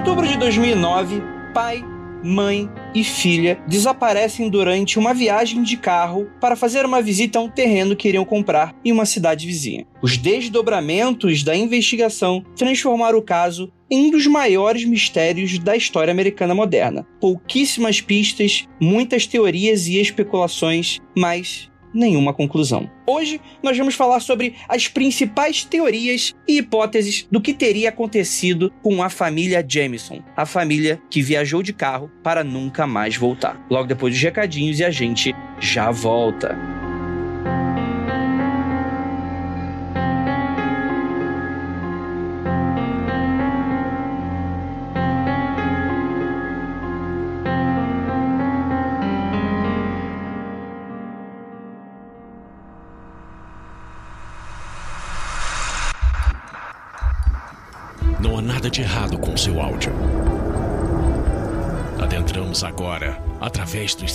outubro de 2009, pai, mãe e filha desaparecem durante uma viagem de carro para fazer uma visita a um terreno que iriam comprar em uma cidade vizinha. Os desdobramentos da investigação transformaram o caso em um dos maiores mistérios da história americana moderna. Pouquíssimas pistas, muitas teorias e especulações, mas nenhuma conclusão. Hoje nós vamos falar sobre as principais teorias e hipóteses do que teria acontecido com a família Jameson, a família que viajou de carro para nunca mais voltar. Logo depois dos recadinhos e a gente já volta.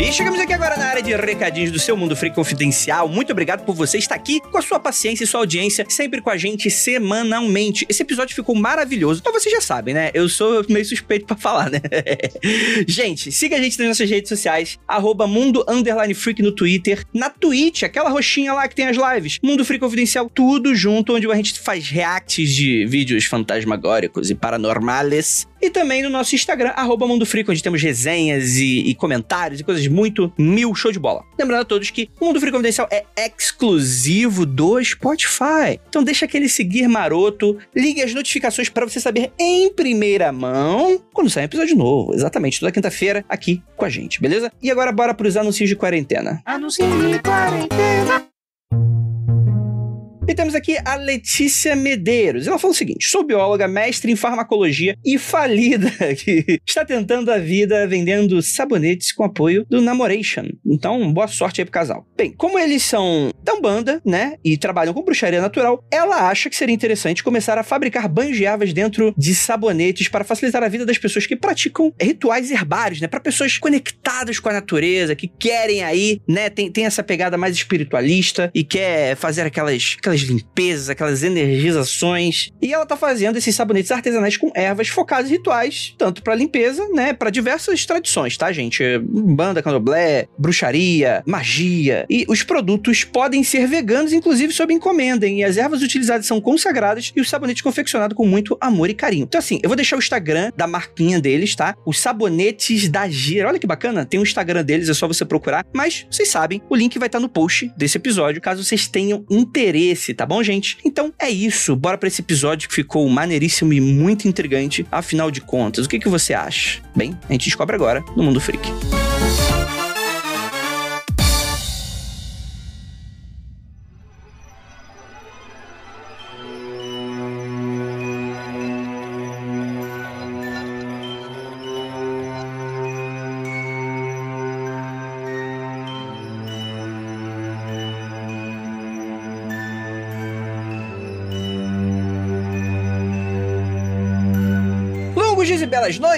E chegamos aqui agora na área de recadinhos do seu Mundo Freak Confidencial. Muito obrigado por você estar aqui com a sua paciência e sua audiência, sempre com a gente semanalmente. Esse episódio ficou maravilhoso. Então vocês já sabem, né? Eu sou meio suspeito para falar, né? gente, siga a gente nas nossas redes sociais, arroba Mundo Freak no Twitter, na Twitch, aquela roxinha lá que tem as lives. Mundo Freak Confidencial, tudo junto, onde a gente faz reacts de vídeos fantasmagóricos e paranormales. E também no nosso Instagram, arroba Mundo Freak, onde temos resenhas e, e comentários e coisas muito mil show de bola. Lembrando a todos que o Mundo Freak Confidencial é exclusivo do Spotify. Então deixa aquele seguir maroto, ligue as notificações para você saber em primeira mão quando sair um episódio novo. Exatamente, toda quinta-feira aqui com a gente, beleza? E agora bora pros anúncios de quarentena. Anúncios de quarentena. E temos aqui a Letícia Medeiros. Ela falou o seguinte: sou bióloga, mestre em farmacologia e falida, que está tentando a vida vendendo sabonetes com apoio do Namoration. Então, boa sorte aí pro casal. Bem, como eles são da Umbanda, né, e trabalham com bruxaria natural, ela acha que seria interessante começar a fabricar ervas dentro de sabonetes para facilitar a vida das pessoas que praticam rituais herbários, né, para pessoas conectadas com a natureza, que querem aí, né, tem, tem essa pegada mais espiritualista e quer fazer aquelas, aquelas limpezas, aquelas energizações. E ela tá fazendo esses sabonetes artesanais com ervas focadas em rituais, tanto para limpeza, né, para diversas tradições, tá, gente? Banda, candomblé, bruxaria, magia. E os produtos podem ser veganos, inclusive sob encomenda, e as ervas utilizadas são consagradas e os sabonetes confeccionados com muito amor e carinho. Então, assim, eu vou deixar o Instagram da marquinha deles, tá? Os sabonetes da Gira. Olha que bacana, tem o um Instagram deles, é só você procurar. Mas, vocês sabem, o link vai estar no post desse episódio, caso vocês tenham interesse tá bom, gente? Então é isso, bora para esse episódio que ficou maneiríssimo e muito intrigante. Afinal de contas, o que, que você acha? Bem, a gente descobre agora no Mundo Freak.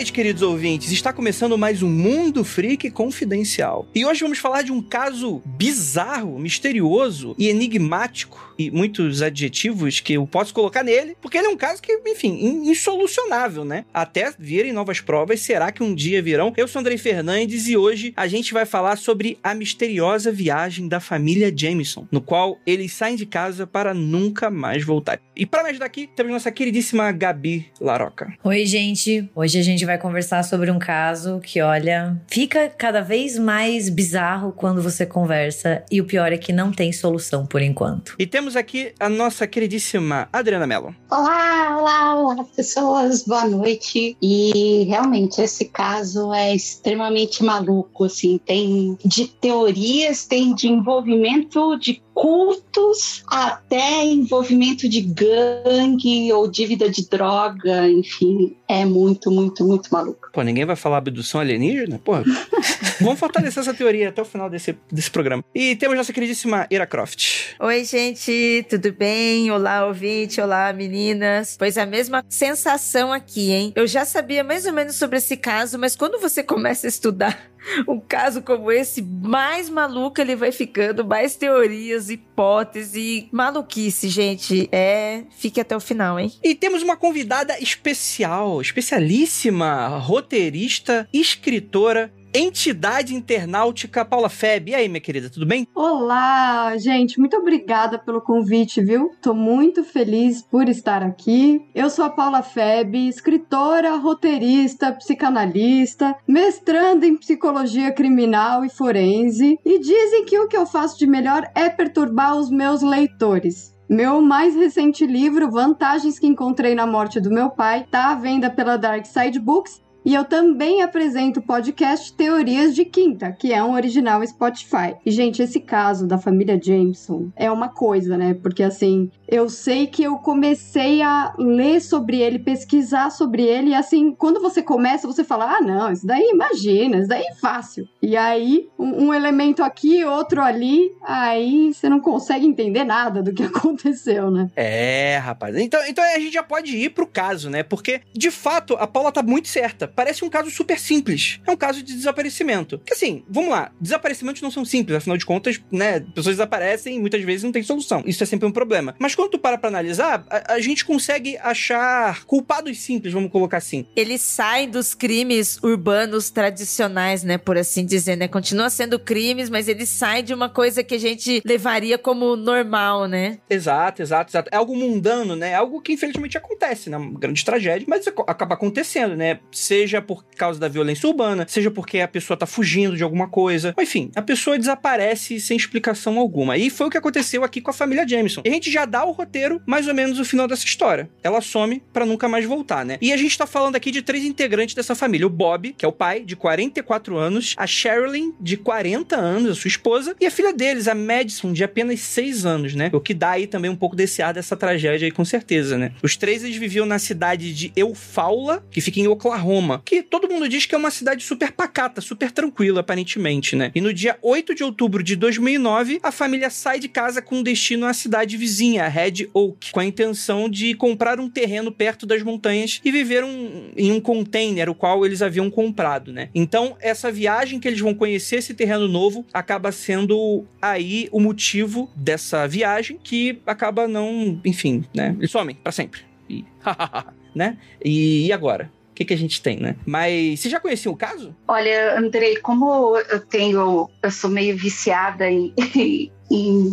Noites, queridos ouvintes. Está começando mais um Mundo Freak Confidencial. E hoje vamos falar de um caso bizarro, misterioso e enigmático e muitos adjetivos que eu posso colocar nele, porque ele é um caso que, enfim, insolucionável, né? Até virem novas provas, será que um dia virão? Eu sou Andrei Fernandes e hoje a gente vai falar sobre a misteriosa viagem da família Jameson, no qual eles saem de casa para nunca mais voltar. E para me ajudar aqui, temos nossa queridíssima Gabi Laroca. Oi, gente. Hoje a gente vai conversar sobre um caso que, olha, fica cada vez mais bizarro quando você conversa e o pior é que não tem solução por enquanto. E temos aqui a nossa queridíssima Adriana Mello. Olá, olá, olá, pessoas, boa noite. E realmente esse caso é extremamente maluco, assim, tem de teorias, tem de envolvimento de cultos até envolvimento de gangue ou dívida de droga, enfim, é muito, muito, muito maluco. Pô, ninguém vai falar abdução alienígena? Porra. Vamos fortalecer essa teoria até o final desse, desse programa. E temos nossa queridíssima Ira Croft. Oi, gente, tudo bem? Olá, ouvinte, olá, meninas. Pois a mesma sensação aqui, hein? Eu já sabia mais ou menos sobre esse caso, mas quando você começa a estudar um caso como esse, mais maluco ele vai ficando, mais teorias, hipóteses, maluquice, gente. É, fique até o final, hein? E temos uma convidada especial, especialíssima, roteirista, escritora, entidade internautica Paula Feb. E aí, minha querida, tudo bem? Olá, gente, muito obrigada pelo convite, viu? Tô muito feliz por estar aqui. Eu sou a Paula Feb, escritora, roteirista, psicanalista, mestrando em psicologia criminal e forense, e dizem que o que eu faço de melhor é perturbar os meus leitores. Meu mais recente livro, Vantagens que Encontrei na Morte do Meu Pai, tá à venda pela Dark Side Books e eu também apresento o podcast Teorias de Quinta, que é um original Spotify. E, gente, esse caso da família Jameson é uma coisa, né? Porque, assim, eu sei que eu comecei a ler sobre ele, pesquisar sobre ele, e, assim, quando você começa, você fala: ah, não, isso daí, imagina, isso daí é fácil. E aí, um, um elemento aqui, outro ali, aí você não consegue entender nada do que aconteceu, né? É, rapaz. Então, então a gente já pode ir pro caso, né? Porque, de fato, a Paula tá muito certa parece um caso super simples. É um caso de desaparecimento. Que assim, vamos lá, desaparecimentos não são simples, afinal de contas, né, pessoas desaparecem e muitas vezes não tem solução. Isso é sempre um problema. Mas quando tu para pra analisar, a, a gente consegue achar culpados simples, vamos colocar assim. Ele sai dos crimes urbanos tradicionais, né, por assim dizer, né? Continua sendo crimes, mas ele sai de uma coisa que a gente levaria como normal, né? Exato, exato, exato. É algo mundano, né? É algo que infelizmente acontece, né? Uma grande tragédia, mas acaba acontecendo, né? Seja por causa da violência urbana, seja porque a pessoa tá fugindo de alguma coisa. Enfim, a pessoa desaparece sem explicação alguma. E foi o que aconteceu aqui com a família Jameson. E a gente já dá o roteiro, mais ou menos, o final dessa história. Ela some para nunca mais voltar, né? E a gente tá falando aqui de três integrantes dessa família: o Bob, que é o pai, de 44 anos, a Sherilyn, de 40 anos, a sua esposa, e a filha deles, a Madison, de apenas 6 anos, né? O que dá aí também um pouco desse ar dessa tragédia aí, com certeza, né? Os três eles viviam na cidade de Eufaula, que fica em Oklahoma, que todo mundo diz que é uma cidade super pacata, super tranquila, aparentemente, né? E no dia 8 de outubro de 2009, a família sai de casa com destino à cidade vizinha, Red Oak, com a intenção de comprar um terreno perto das montanhas e viver um, em um container, o qual eles haviam comprado, né? Então, essa viagem que eles vão conhecer esse terreno novo acaba sendo aí o motivo dessa viagem que acaba não, enfim, né? Eles somem para sempre. E, né? E agora? Que, que a gente tem, né? Mas você já conhecia o caso? Olha, Andrei, como eu tenho, eu sou meio viciada em, em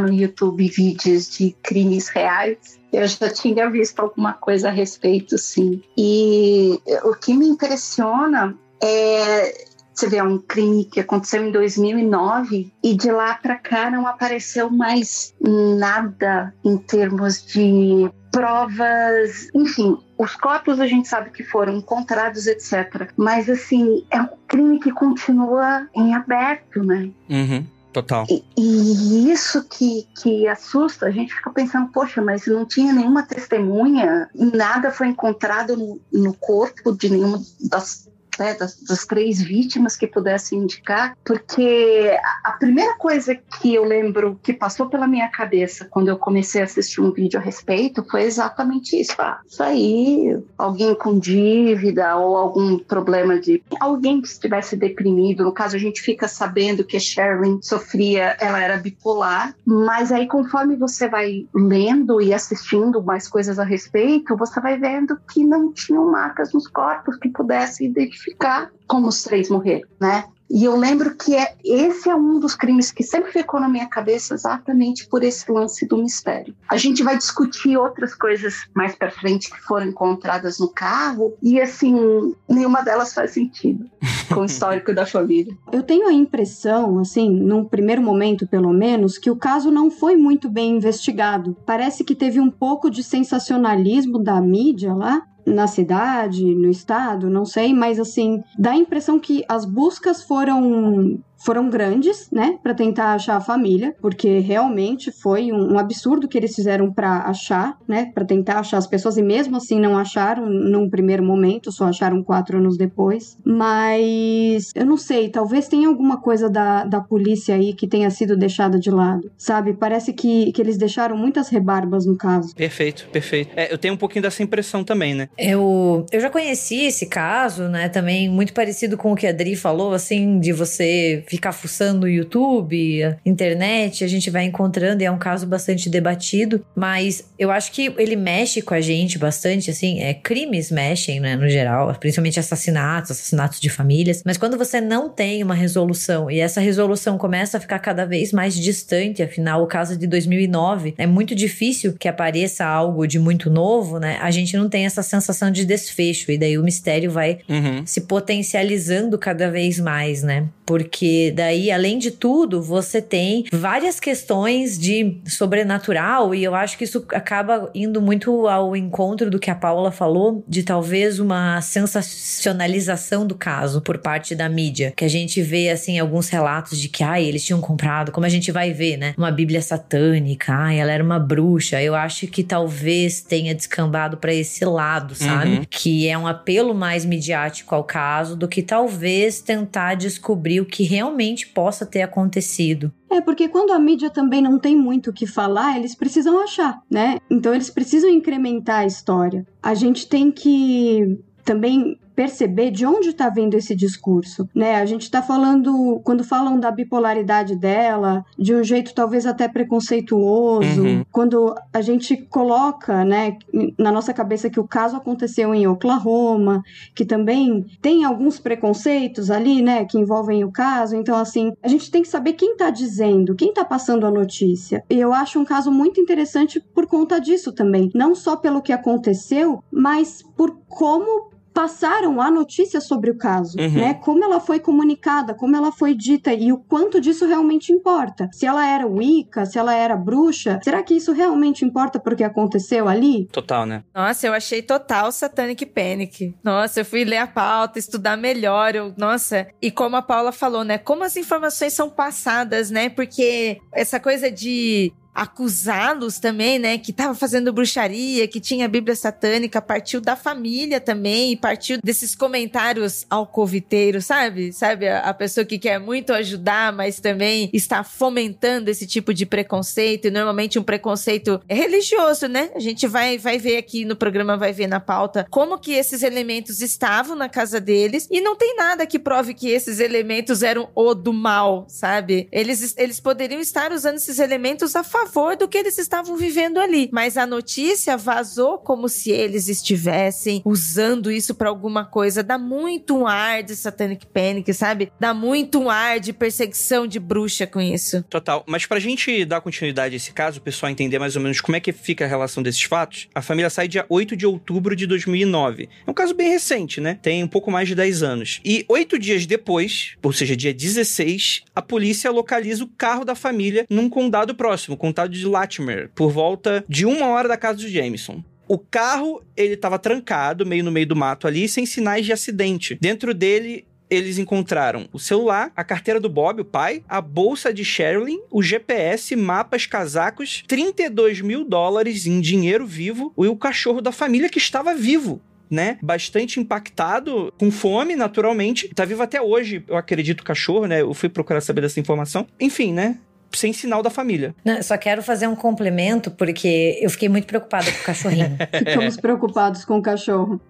no YouTube vídeos de crimes reais. Eu já tinha visto alguma coisa a respeito, sim. E o que me impressiona é você vê, é um crime que aconteceu em 2009 e de lá para cá não apareceu mais nada em termos de provas, enfim, os corpos a gente sabe que foram encontrados, etc. Mas, assim, é um crime que continua em aberto, né? Uhum. Total. E, e, isso que, que assusta, a gente fica pensando, poxa, mas não tinha nenhuma testemunha, nada foi encontrado no, no corpo de nenhuma das né, das, das, três vítimas que pudessem indicar, porque a, primeira coisa que eu lembro que passou pela minha cabeça quando eu comecei a assistir um vídeo a respeito foi exatamente isso. Ah, isso aí, alguém com dívida ou algum problema de alguém que estivesse deprimido. No caso, a gente fica sabendo que a Sharon sofria, ela era bipolar, mas aí conforme você vai lendo e assistindo mais coisas a respeito, você vai vendo que não tinham marcas nos corpos que pudessem identificar identificar como os três morreram, né? E eu lembro que é, esse é um dos crimes que sempre ficou na minha cabeça exatamente por esse lance do mistério. A gente vai discutir outras coisas mais para frente que foram encontradas no carro e assim, nenhuma delas faz sentido com o histórico da família. Eu tenho a impressão, assim, num primeiro momento pelo menos, que o caso não foi muito bem investigado. Parece que teve um pouco de sensacionalismo da mídia lá na cidade, no estado, não sei, mas assim, dá a impressão que as buscas foram foram grandes, né, para tentar achar a família, porque realmente foi um, um absurdo que eles fizeram para achar, né, para tentar achar as pessoas e mesmo assim não acharam num primeiro momento, só acharam quatro anos depois. Mas eu não sei, talvez tenha alguma coisa da, da polícia aí que tenha sido deixada de lado, sabe? Parece que, que eles deixaram muitas rebarbas no caso. Perfeito, perfeito. É, eu tenho um pouquinho dessa impressão também, né? Eu, eu já conheci esse caso, né? Também muito parecido com o que a Adri falou, assim, de você ficar fuçando YouTube, internet, a gente vai encontrando, e é um caso bastante debatido, mas eu acho que ele mexe com a gente bastante, assim, é, crimes mexem, né, no geral, principalmente assassinatos, assassinatos de famílias, mas quando você não tem uma resolução e essa resolução começa a ficar cada vez mais distante, afinal, o caso de 2009 é muito difícil que apareça algo de muito novo, né? A gente não tem essa sensação de desfecho e daí o mistério vai Uhum. se potencializando cada vez mais, né? Porque daí, além de tudo, você tem várias questões de sobrenatural, e eu acho que isso acaba indo muito ao encontro do que a Paula falou, de talvez uma sensacionalização do caso por parte da mídia. Que a gente vê, assim, alguns relatos de que, ai, eles tinham comprado, como a gente vai ver, né? Uma Bíblia satânica, ai, ela era uma bruxa. Eu acho que talvez tenha descambado para esse lado, sabe? Uhum. Que é um apelo mais midiático ao caso do que talvez tentar descobrir o que realmente possa ter acontecido. É, porque quando a mídia também não tem muito o que falar, eles precisam achar, né? Então eles precisam incrementar a história. A gente tem que também perceber de onde está vindo esse discurso, né? A gente está falando quando falam da bipolaridade dela, de um jeito talvez até preconceituoso, Uhum. quando a gente coloca, né, na nossa cabeça que o caso aconteceu em Oklahoma, que também tem alguns preconceitos ali, né, que envolvem o caso. Então, assim, a gente tem que saber quem está dizendo, quem está passando a notícia. E eu acho um caso muito interessante por conta disso também, não só pelo que aconteceu, mas por como passaram a notícia sobre o caso, Uhum. né? Como ela foi comunicada, como ela foi dita e o quanto disso realmente importa. Se ela era Wicca, se ela era bruxa, será que isso realmente importa porque aconteceu ali? Total, né? Nossa, eu achei total Satanic Panic. Nossa, eu fui ler a pauta, estudar melhor. Eu, nossa, e como a Paula falou, né? Como as informações são passadas, né? Porque essa coisa de acusá-los também, né? Que tava fazendo bruxaria, que tinha a Bíblia satânica, partiu da família também, e partiu desses comentários alcoviteiros, sabe? Sabe? A, a pessoa que quer muito ajudar, mas também está fomentando esse tipo de preconceito, e normalmente um preconceito religioso, né? A gente vai, vai ver aqui no programa, vai ver na pauta como que esses elementos estavam na casa deles, e não tem nada que prove que esses elementos eram o do mal, sabe? Eles, eles poderiam estar usando esses elementos a favor do que eles estavam vivendo ali. Mas a notícia vazou como se eles estivessem usando isso pra alguma coisa. Dá muito um ar de Satanic Panic, sabe? Dá muito um ar de perseguição de bruxa com isso. Total. Mas pra gente dar continuidade a esse caso, o pessoal entender mais ou menos como é que fica a relação desses fatos, a família sai dia 8 de outubro de 2009. É um caso bem recente, né? Tem um pouco mais de 10 anos. E oito dias depois, ou seja, dia 16, a polícia localiza o carro da família num condado próximo, o condado de Latimer, por volta de uma hora da casa do Jameson. O carro, ele tava trancado, meio no meio do mato ali, sem sinais de acidente. Dentro dele, eles encontraram o celular, a carteira do Bob, o pai, a bolsa de Sherilyn, o GPS, mapas, casacos, 32 mil dólares em dinheiro vivo e o cachorro da família que estava vivo. Né? Bastante impactado, com fome, naturalmente. Tá vivo até hoje, eu acredito, o cachorro, né? Eu fui procurar saber dessa informação. Enfim, né? Sem sinal da família. Não, só quero fazer um complemento, porque eu fiquei muito preocupada com o cachorrinho. Ficamos preocupados com o cachorro.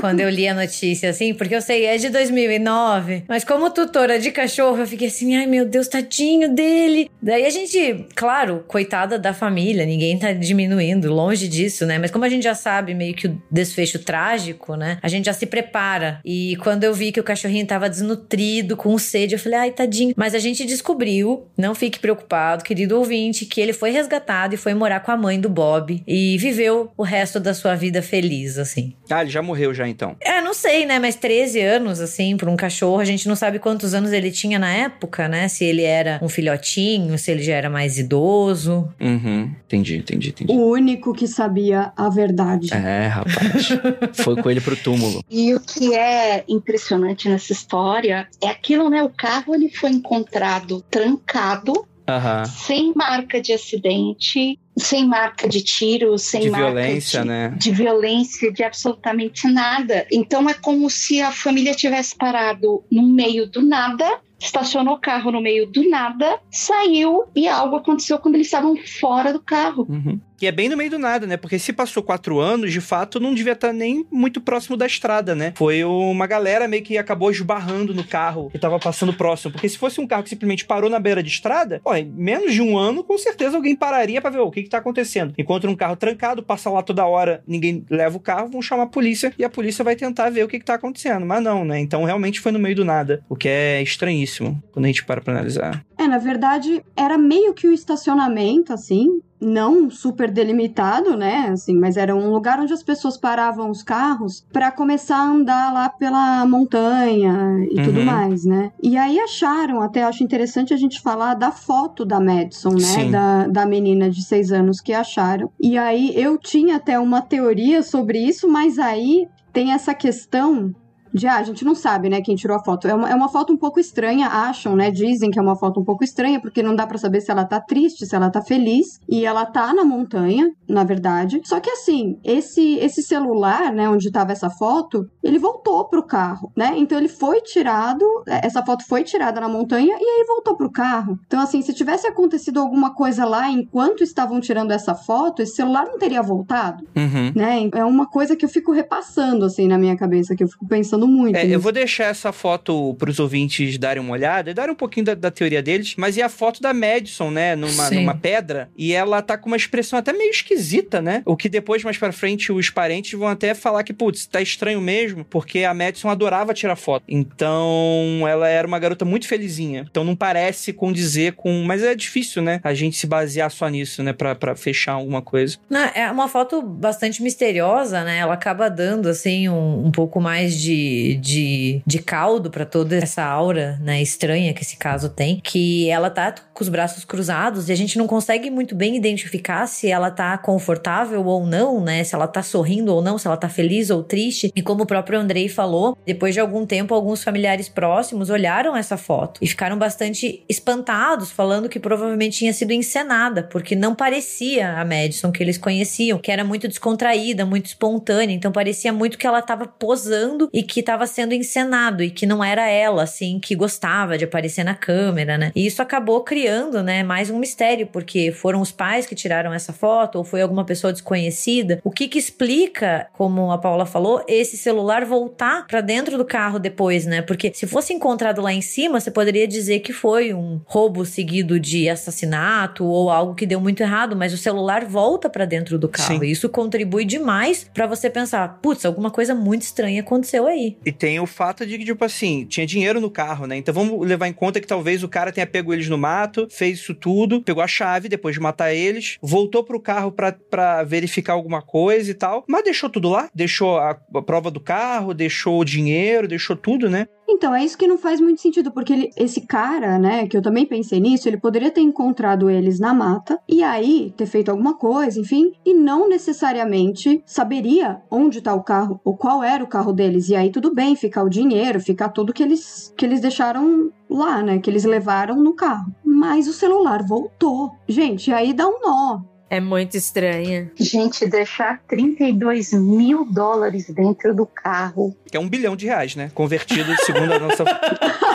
quando eu li a notícia, assim, porque eu sei, é de 2009, mas como tutora de cachorro, eu fiquei assim, ai meu Deus, tadinho dele. Daí a gente, claro, coitada da família, ninguém tá diminuindo, longe disso, né? Mas como a gente já sabe meio que o desfecho trágico, né? A gente já se prepara. E quando eu vi que o cachorrinho tava desnutrido, com sede, eu falei, ai tadinho. Mas a gente descobriu, não fique preocupado preocupado, querido ouvinte, que ele foi resgatado e foi morar com a mãe do Bob e viveu o resto da sua vida feliz, assim. Ah, ele já morreu já então. É, não sei, né? Mas 13 anos, assim, por um cachorro, a gente não sabe quantos anos ele tinha na época, né? Se ele era um filhotinho, se ele já era mais idoso. Uhum. Entendi, entendi, entendi. O único que sabia a verdade. É, rapaz. Foi com ele pro túmulo. E o que é impressionante nessa história é aquilo, né? O carro ele foi encontrado trancado, Aham. sem marca de acidente, sem marca de tiro, sem De marca violência, de, né? de violência, de absolutamente nada. Então é como se a família tivesse parado no meio do nada, estacionou o carro no meio do nada, saiu e algo aconteceu quando eles estavam fora do carro. Uhum. Que é bem no meio do nada, né? Porque se passou quatro anos, de fato, não devia estar nem muito próximo da estrada, né? Foi uma galera meio que acabou esbarrando no carro que tava passando próximo. Porque se fosse um carro que simplesmente parou na beira de estrada, pô, em menos de um ano, com certeza alguém pararia pra ver "Ô, o que que tá acontecendo. Encontra um carro trancado, passa lá toda hora, ninguém leva o carro, vão chamar a polícia e a polícia vai tentar ver o que que tá acontecendo. Mas não, né? Então realmente foi no meio do nada, o que é estranhíssimo quando a gente para pra analisar. É, na verdade, era meio que um estacionamento, assim, não super delimitado, né? Assim, mas era um lugar onde as pessoas paravam os carros para começar a andar lá pela montanha e Uhum. tudo mais, né? E aí acharam, até acho interessante a gente falar da foto da Madison, né? Sim. Da, da menina de seis anos que acharam. E aí eu tinha até uma teoria sobre isso, mas aí tem essa questão de, ah, a gente não sabe, né, quem tirou a foto. É uma, é uma foto um pouco estranha, acham, né? Dizem que é uma foto um pouco estranha, porque não dá pra saber se ela tá triste, se ela tá feliz. E ela tá na montanha, na verdade. Só que assim, esse, esse celular, né, onde tava essa foto, ele voltou pro carro, né? Então ele foi tirado, é, essa foto foi tirada na montanha e aí voltou pro carro. Então, assim, se tivesse acontecido alguma coisa lá enquanto estavam tirando essa foto, esse celular não teria voltado Uhum. né? É uma coisa que eu fico repassando assim na minha cabeça, que eu fico pensando muito. É, eu nisso. vou deixar essa foto pros ouvintes darem uma olhada e darem um pouquinho da, da teoria deles, mas e a foto da Madison, né, numa, numa pedra, e ela tá com uma expressão até meio esquisita, né? O que depois, mais pra frente, os parentes vão até falar que, putz, tá estranho mesmo, porque a Madison adorava tirar foto. Então, ela era uma garota muito felizinha. Então, não parece condizer com. Mas é difícil, né? A gente se basear só nisso, né? Pra, pra fechar alguma coisa. Não, é uma foto bastante misteriosa, né? Ela acaba dando, assim, um, um pouco mais de, de, de caldo pra toda essa aura, né, estranha que esse caso tem. Que ela tá com os braços cruzados e a gente não consegue muito bem identificar se ela tá confortável ou não, né? Se ela tá sorrindo ou não, se ela tá feliz ou triste. E como o próprio Andrei falou, depois de algum tempo, alguns familiares próximos olharam essa foto e ficaram bastante espantados, falando que provavelmente tinha sido encenada, porque não parecia a Madison que eles conheciam, que era muito descontraída, muito espontânea, então parecia muito que ela tava posando e que tava sendo encenado e que não era ela, assim, que gostava de aparecer na câmera, né? E isso acabou criando, né, mais um mistério, porque foram os pais que tiraram essa foto ou foi alguma pessoa desconhecida. O que que explica, como a Paula falou, esse celular voltar pra dentro do carro depois, né? Porque se fosse encontrado lá em cima, você poderia dizer que foi um roubo seguido de assassinato ou algo que deu muito errado, mas o celular volta pra dentro do carro. Sim. E isso contribui demais pra você pensar, putz, alguma coisa muito estranha aconteceu aí. E tem o fato de que, tipo assim, tinha dinheiro no carro, né? Então vamos levar em conta que talvez o cara tenha pego eles no mato, fez isso tudo, pegou a chave depois de matar eles, voltou pro carro pra verificar alguma coisa e tal, mas deixou tudo lá, deixou a, a prova do carro, deixou o dinheiro, deixou tudo, né? Então, é isso que não faz muito sentido, porque ele- esse cara, né, que eu também pensei nisso, ele poderia ter encontrado eles na mata e aí ter feito alguma coisa, enfim, e não necessariamente saberia onde tá o carro ou qual era o carro deles. E aí tudo bem, ficar o dinheiro, ficar tudo que eles que eles deixaram lá, né, que eles levaram no carro. Mas o celular voltou. Gente, aí dá um nó. É muito estranha. Gente, deixar 32 mil dólares dentro do carro. Que é um bilhão de reais, né? Convertido segundo a nossa.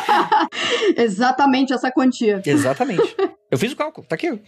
Exatamente essa quantia. Exatamente. Eu fiz o cálculo, tá aqui.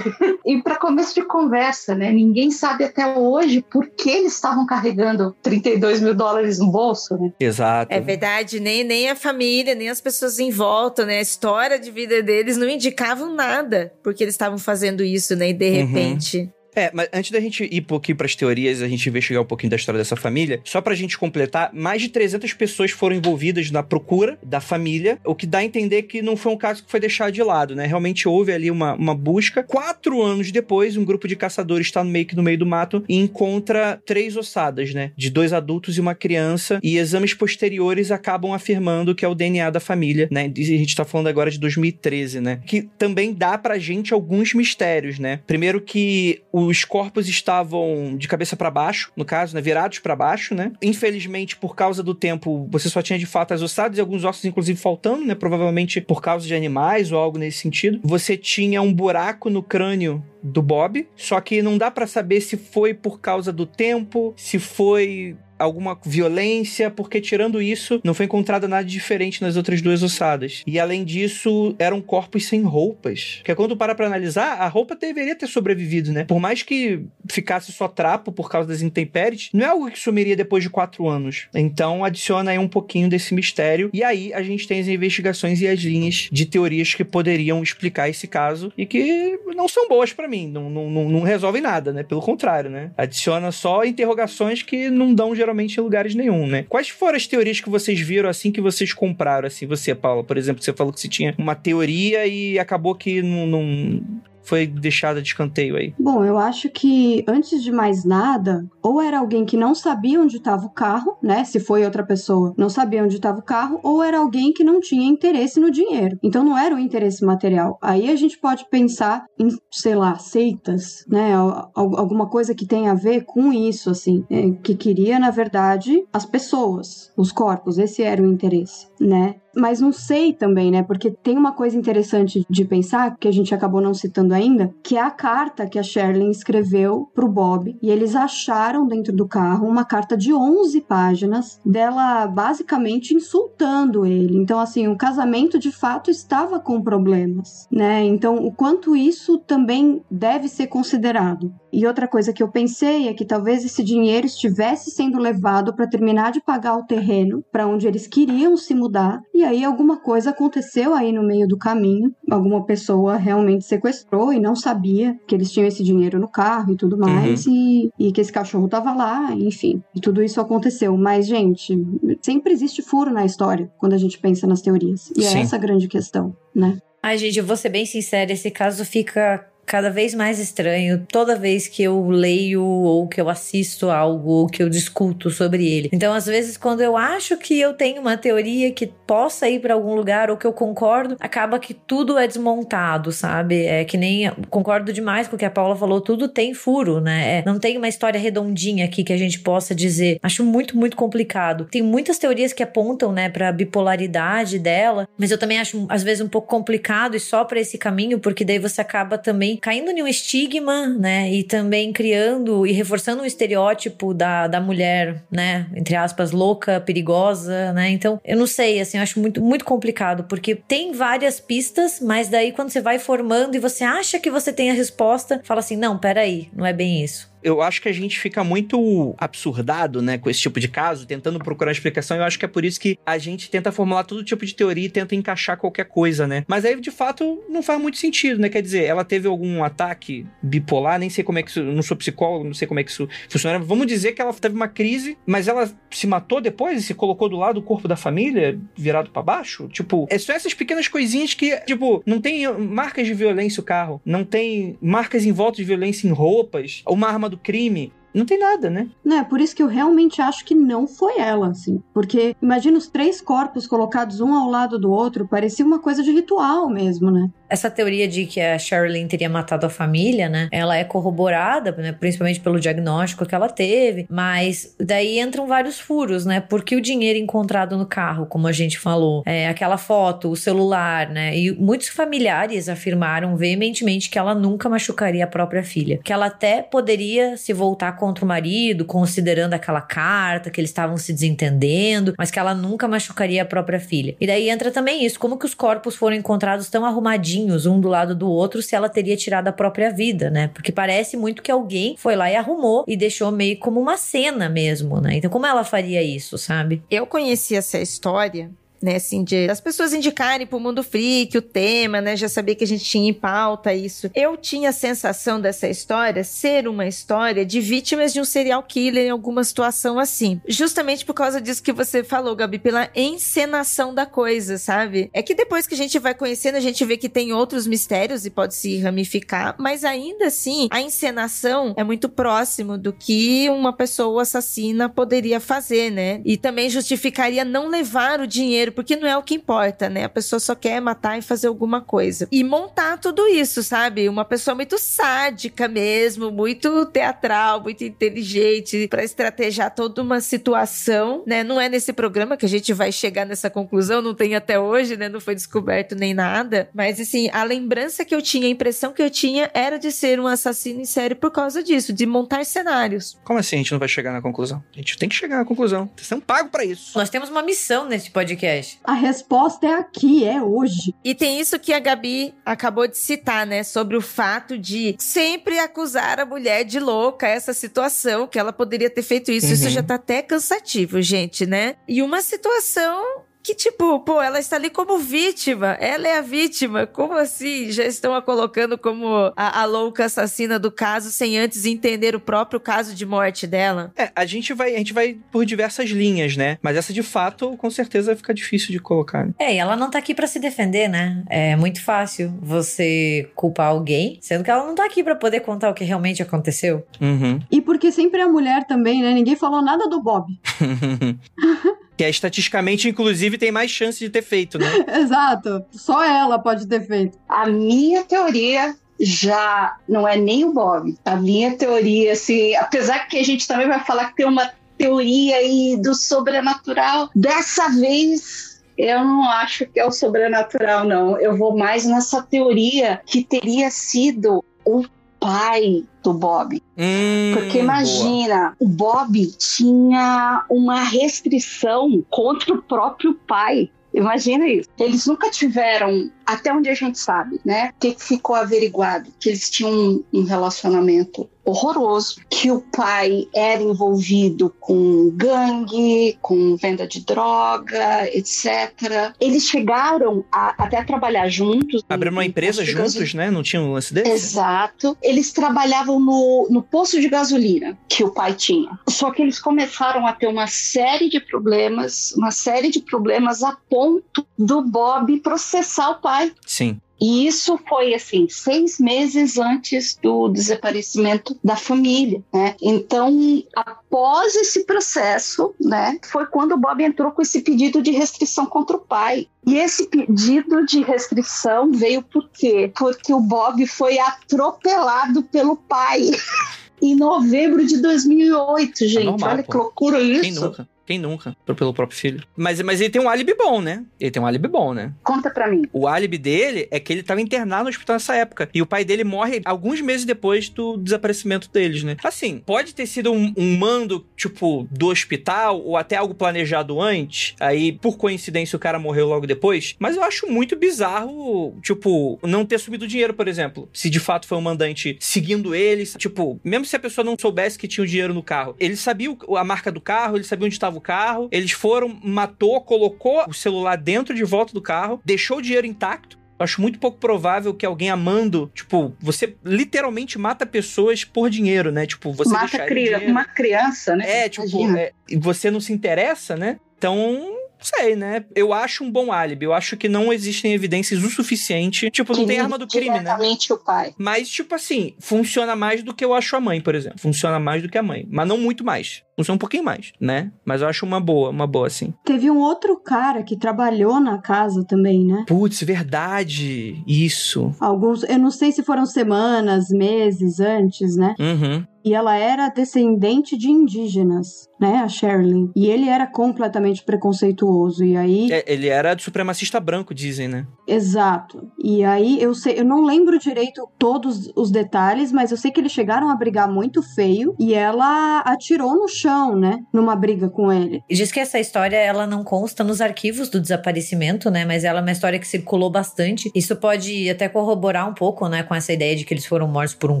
E para começo de conversa, né? Ninguém sabe até hoje por que eles estavam carregando 32 mil dólares no bolso, né? Exato. É verdade, nem, nem a família, nem as pessoas em volta, né? A história de vida deles não indicavam nada porque eles estavam fazendo isso, né? E de Uhum. É, mas antes da gente ir um pouquinho pras teorias, a gente investigar um pouquinho da história dessa família, só pra gente completar, mais de 300 pessoas foram envolvidas na procura da família, o que dá a entender que não foi um caso que foi deixado de lado, né? Realmente houve ali uma, uma busca. Quatro anos depois, um grupo de caçadores está no meio que no meio do mato e encontra três ossadas, né? De dois adultos e uma criança, e exames posteriores acabam afirmando que é o DNA da família, né? E a gente tá falando agora de 2013, né? Que também dá pra gente alguns mistérios, né? Primeiro que os corpos estavam de cabeça para baixo, no caso, né? Virados para baixo, né? Infelizmente, por causa do tempo, você só tinha de fato as ossadas e alguns ossos, inclusive, faltando, né? Provavelmente por causa de animais ou algo nesse sentido. Você tinha um buraco no crânio do Bob, só que não dá para saber se foi por causa do tempo, se foi alguma violência, porque tirando isso, não foi encontrado nada diferente nas outras duas ossadas. E além disso, eram corpos sem roupas. Porque quando para pra analisar, a roupa deveria ter sobrevivido, né? Por mais que ficasse só trapo por causa das intempéries, não é algo que sumiria depois de quatro anos. Então adiciona aí um pouquinho desse mistério. E aí a gente tem as investigações e as linhas de teorias que poderiam explicar esse caso e que não são boas para mim. Não, não, não resolvem nada, né? Pelo contrário, né? Adiciona só interrogações que não dão geralmente em lugares nenhum, né? Quais foram as teorias que vocês viram assim que vocês compraram? Assim, você, Paula, por exemplo, você falou que você tinha uma teoria e acabou que não, não foi deixada de escanteio aí? Bom, eu acho que antes de mais nada, ou era alguém que não sabia onde estava o carro, né? Se foi outra pessoa, não sabia onde estava o carro, ou era alguém que não tinha interesse no dinheiro. Então não era o interesse material. Aí a gente pode pensar em, sei lá, seitas, né? Alguma coisa que tenha a ver com isso, assim, é, que queria, na verdade, as pessoas, os corpos. Esse era o interesse, né? Mas não sei também, né? Porque tem uma coisa interessante de pensar, que a gente acabou não citando ainda, que é a carta que a Sherlyn escreveu pro Bob. E eles acharam dentro do carro uma carta de 11 páginas dela basicamente insultando ele. Então, assim, o casamento de fato estava com problemas, né? Então, o quanto isso também deve ser considerado. E outra coisa que eu pensei é que talvez esse dinheiro estivesse sendo levado para terminar de pagar o terreno para onde eles queriam se mudar. E aí alguma coisa aconteceu aí no meio do caminho. Alguma pessoa realmente sequestrou e não sabia que eles tinham esse dinheiro no carro e tudo mais. Uhum. E, e que esse cachorro tava lá, enfim. E tudo isso aconteceu. Mas, gente, sempre existe furo na história quando a gente pensa nas teorias. E é Sim. é essa a grande questão, né? Ai, gente, eu vou ser bem sincera, esse caso fica cada vez mais estranho toda vez que eu leio ou que eu assisto algo ou que eu discuto sobre ele. Então, às vezes, quando eu acho que eu tenho uma teoria que possa ir para algum lugar ou que eu concordo, acaba que tudo é desmontado, sabe? É que nem concordo demais com o que a Paula falou, tudo tem furo, né? É, não tem uma história redondinha aqui que a gente possa dizer. Acho muito, muito complicado. Tem muitas teorias que apontam, né, para bipolaridade dela, mas eu também acho às vezes um pouco complicado e só para esse caminho, porque daí você acaba também caindo em um estigma, né? E também criando e reforçando um estereótipo da, da mulher, né? Entre aspas, louca, perigosa, né? Então, eu não sei, assim, eu acho muito, muito complicado, porque tem várias pistas, mas daí quando você vai formando e você acha que você tem a resposta, fala assim: não, peraí, não é bem isso eu acho que a gente fica muito absurdado, né, com esse tipo de caso, tentando procurar explicação. Eu acho que é por isso que a gente tenta formular todo tipo de teoria e tenta encaixar qualquer coisa, né? Mas aí, de fato, não faz muito sentido, né? Quer dizer, ela teve algum ataque bipolar, nem sei como é que isso. Não sou psicólogo, não sei como é que isso funciona. Vamos dizer que ela teve uma crise, mas ela se matou depois e se colocou do lado do corpo da família, virado para baixo? Tipo, é só essas pequenas coisinhas que, tipo, não tem marcas de violência o carro, não tem marcas em volta de violência em roupas, uma arma do crime. Não tem nada, né? Não, é por isso que eu realmente acho que não foi ela, assim. Porque imagina os três corpos colocados um ao lado do outro, parecia uma coisa de ritual mesmo, né? Essa teoria de que a Sherilyn teria matado a família, né? Ela é corroborada, né? principalmente pelo diagnóstico que ela teve, mas daí entram vários furos, né? Porque o dinheiro encontrado no carro, como a gente falou, é, aquela foto, o celular, né? E muitos familiares afirmaram veementemente que ela nunca machucaria a própria filha, que ela até poderia se voltar contra o marido, considerando aquela carta que eles estavam se desentendendo, mas que ela nunca machucaria a própria filha. E daí entra também isso, como que os corpos foram encontrados tão arrumadinhos um do lado do outro se ela teria tirado a própria vida, né? Porque parece muito que alguém foi lá e arrumou e deixou meio como uma cena mesmo, né? Então, como ela faria isso, sabe? Eu conheci essa história né, assim, de as pessoas indicarem pro Mundo Freak o tema, né, já sabia que a gente tinha em pauta isso. Eu tinha a sensação dessa história ser uma história de vítimas de um serial killer em alguma situação assim. Justamente por causa disso que você falou, Gabi, pela encenação da coisa, sabe? É que depois que a gente vai conhecendo, a gente vê que tem outros mistérios e pode se ramificar, mas ainda assim, a encenação é muito próximo do que uma pessoa assassina poderia fazer, né? E também justificaria não levar o dinheiro, porque não é o que importa, né? A pessoa só quer matar e fazer alguma coisa. E montar tudo isso, sabe? Uma pessoa muito sádica mesmo, muito teatral, muito inteligente para estrategiar toda uma situação, né? Não é nesse programa que a gente vai chegar nessa conclusão, não tem até hoje, né? Não foi descoberto nem nada. Mas assim, a lembrança que eu tinha, a impressão que eu tinha era de ser um assassino em série por causa disso, de montar cenários. Como assim a gente não vai chegar na conclusão? A gente tem que chegar na conclusão. Vocês são pagos para isso. Nós temos uma missão nesse podcast. A resposta é aqui, é hoje. E tem isso que a Gabi acabou de citar, né? Sobre o fato de sempre acusar a mulher de louca, essa situação, que ela poderia ter feito isso. Uhum. Isso já tá até cansativo, gente, né? E uma situação que tipo, pô, ela está ali como vítima, ela é a vítima. Como assim? Já estão a colocando como a, a, louca assassina do caso sem antes entender o próprio caso de morte dela? É, a gente vai, a gente vai por diversas linhas, né? Mas essa de fato, com certeza fica difícil de colocar. Né? É, e ela não tá aqui para se defender, né? É muito fácil você culpar alguém, sendo que ela não tá aqui para poder contar o que realmente aconteceu. Uhum. E porque sempre é a mulher também, né? Ninguém falou nada do Bob. Que é estatisticamente, inclusive, tem mais chance de ter feito, né? Exato. Só ela pode ter feito. A minha teoria já não é nem o Bob. A minha teoria, assim, apesar que a gente também vai falar que tem uma teoria aí do sobrenatural, dessa vez eu não acho que é o sobrenatural, não. Eu vou mais nessa teoria que teria sido o pai do Bob. Hum, Porque imagina, boa. o Bob tinha uma restrição contra o próprio pai. Imagina isso. Eles nunca tiveram, até onde a gente sabe, né? O que ficou averiguado? Que eles tinham um relacionamento horroroso, que o pai era envolvido com gangue, com venda de droga, etc. Eles chegaram a, até a trabalhar juntos. Abriram uma empresa juntos, né? Não tinha um lance desse? Exato. Eles trabalhavam no, no posto de gasolina que o pai tinha. Só que eles começaram a ter uma série de problemas, uma série de problemas a ponto do Bob processar o pai. Sim. E isso foi assim seis meses antes do desaparecimento da família, né? Então, após esse processo, né, foi quando o Bob entrou com esse pedido de restrição contra o pai. E esse pedido de restrição veio por quê? Porque o Bob foi atropelado pelo pai. em novembro de 2008, gente. É normal, Olha que loucura isso. Quem nunca? Quem nunca? Pelo próprio filho. Mas, mas ele tem um álibi bom, né? Ele tem um álibi bom, né? Conta pra mim. O álibi dele é que ele tava internado no hospital nessa época. E o pai dele morre alguns meses depois do desaparecimento deles, né? Assim, pode ter sido um, um mando, tipo, do hospital ou até algo planejado antes. Aí, por coincidência, o cara morreu logo depois. Mas eu acho muito bizarro, tipo, não ter subido dinheiro, por exemplo. Se de fato foi um mandante seguindo eles. Tipo, mesmo se a pessoa não soubesse que tinha o dinheiro no carro. Ele sabia a marca do carro, ele sabia onde estava o carro, eles foram, matou, colocou o celular dentro de volta do carro, deixou o dinheiro intacto. Eu acho muito pouco provável que alguém amando, tipo, você literalmente mata pessoas por dinheiro, né? Tipo, você mata criança, uma criança, né? É, tipo, é, você não se interessa, né? Então, sei, né? Eu acho um bom álibi. Eu acho que não existem evidências o suficiente. Tipo, não tem arma do crime, né? o pai. Mas, tipo assim, funciona mais do que eu acho a mãe, por exemplo. Funciona mais do que a mãe. Mas não muito mais. Funciona um pouquinho mais, né? Mas eu acho uma boa, uma boa, assim. Teve um outro cara que trabalhou na casa também, né? Putz, verdade. Isso. Alguns, eu não sei se foram semanas, meses antes, né? Uhum e ela era descendente de indígenas, né, a Sherilyn. E ele era completamente preconceituoso. E aí. É, ele era de supremacista branco, dizem, né? Exato. E aí eu sei, eu não lembro direito todos os detalhes, mas eu sei que eles chegaram a brigar muito feio e ela atirou no chão, né, numa briga com ele. Diz que essa história ela não consta nos arquivos do desaparecimento, né, mas ela é uma história que circulou bastante. Isso pode até corroborar um pouco, né, com essa ideia de que eles foram mortos por um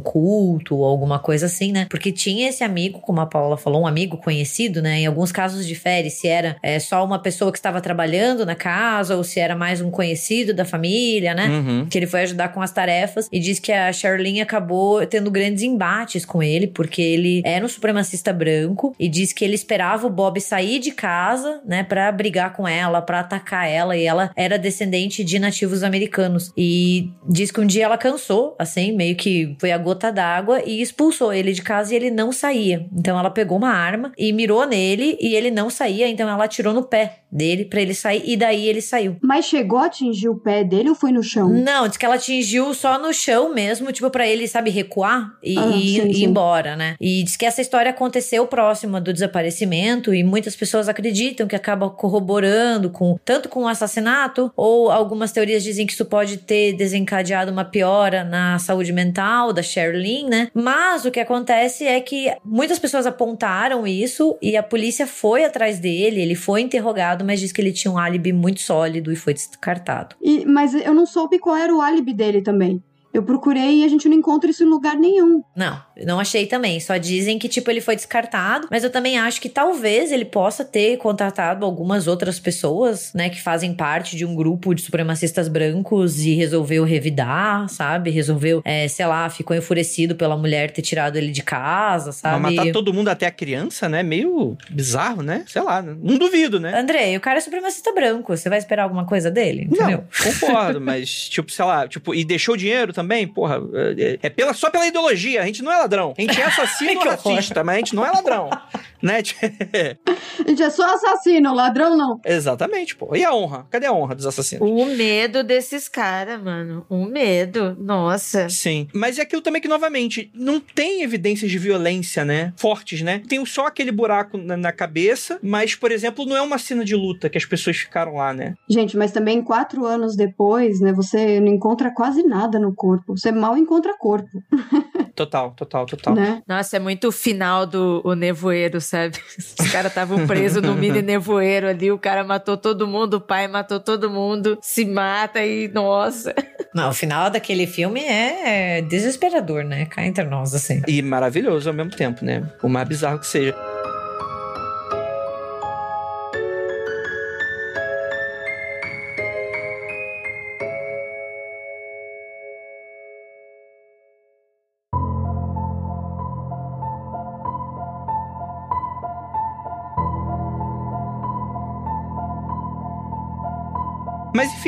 culto ou alguma coisa assim né? Porque tinha esse amigo, como a Paula falou, um amigo conhecido, né? Em alguns casos difere se era é, só uma pessoa que estava trabalhando na casa ou se era mais um conhecido da família, né? Uhum. Que ele foi ajudar com as tarefas e diz que a Charlene acabou tendo grandes embates com ele, porque ele era um supremacista branco e diz que ele esperava o Bob sair de casa, né, para brigar com ela, para atacar ela, e ela era descendente de nativos americanos. E diz que um dia ela cansou, assim, meio que foi a gota d'água e expulsou ele de casa e ele não saía. Então ela pegou uma arma e mirou nele e ele não saía, então ela atirou no pé dele para ele sair e daí ele saiu. Mas chegou a atingir o pé dele ou foi no chão? Não, diz que ela atingiu só no chão mesmo, tipo para ele, sabe, recuar e, Ah, e sim, ir embora, né? E diz que essa história aconteceu próxima do desaparecimento e muitas pessoas acreditam que acaba corroborando com tanto com o assassinato ou algumas teorias dizem que isso pode ter desencadeado uma piora na saúde mental da Sherlyn, né? Mas o que acontece é que muitas pessoas apontaram isso e a polícia foi atrás dele, ele foi interrogado, mas diz que ele tinha um álibi muito sólido e foi descartado. E- mas eu não soube qual era o álibi dele também. Eu procurei e a gente não encontra isso em lugar nenhum. Não, eu não achei também. Só dizem que, tipo, ele foi descartado. Mas eu também acho que talvez ele possa ter contratado algumas outras pessoas, né, que fazem parte de um grupo de supremacistas brancos e resolveu revidar, sabe? Resolveu, é, sei lá, ficou enfurecido pela mulher ter tirado ele de casa, sabe? Mas matar todo mundo até a criança, né? Meio bizarro, né? Sei lá, não duvido, né? André, o cara é supremacista branco. Você vai esperar alguma coisa dele? Entendeu? Não, concordo, mas, tipo, sei lá, tipo, e deixou dinheiro também, porra, é, é pela, só pela ideologia, a gente não é ladrão. A gente é assassino Que ou racista, mas a gente não é ladrão, né? A gente é só assassino, ladrão não. Exatamente, pô. E a honra? Cadê a honra dos assassinos? O medo desses caras, mano. O medo. Nossa. Sim. Mas é aquilo também que, novamente, não tem evidências de violência, né? Fortes, né? Tem só aquele buraco na, na cabeça, mas, por exemplo, não é uma cena de luta que as pessoas ficaram lá, né? Gente, mas também quatro anos depois, né? Você não encontra quase nada no corpo. Você mal encontra corpo, Total, total, total. né? Nossa, é muito o final do o nevoeiro, sabe? Os caras estavam presos no mini nevoeiro ali, o cara matou todo mundo, o pai matou todo mundo, se mata e, nossa. Não, o final daquele filme é desesperador, né? Cá entre nós, assim. E maravilhoso ao mesmo tempo, né? Por mais bizarro que seja.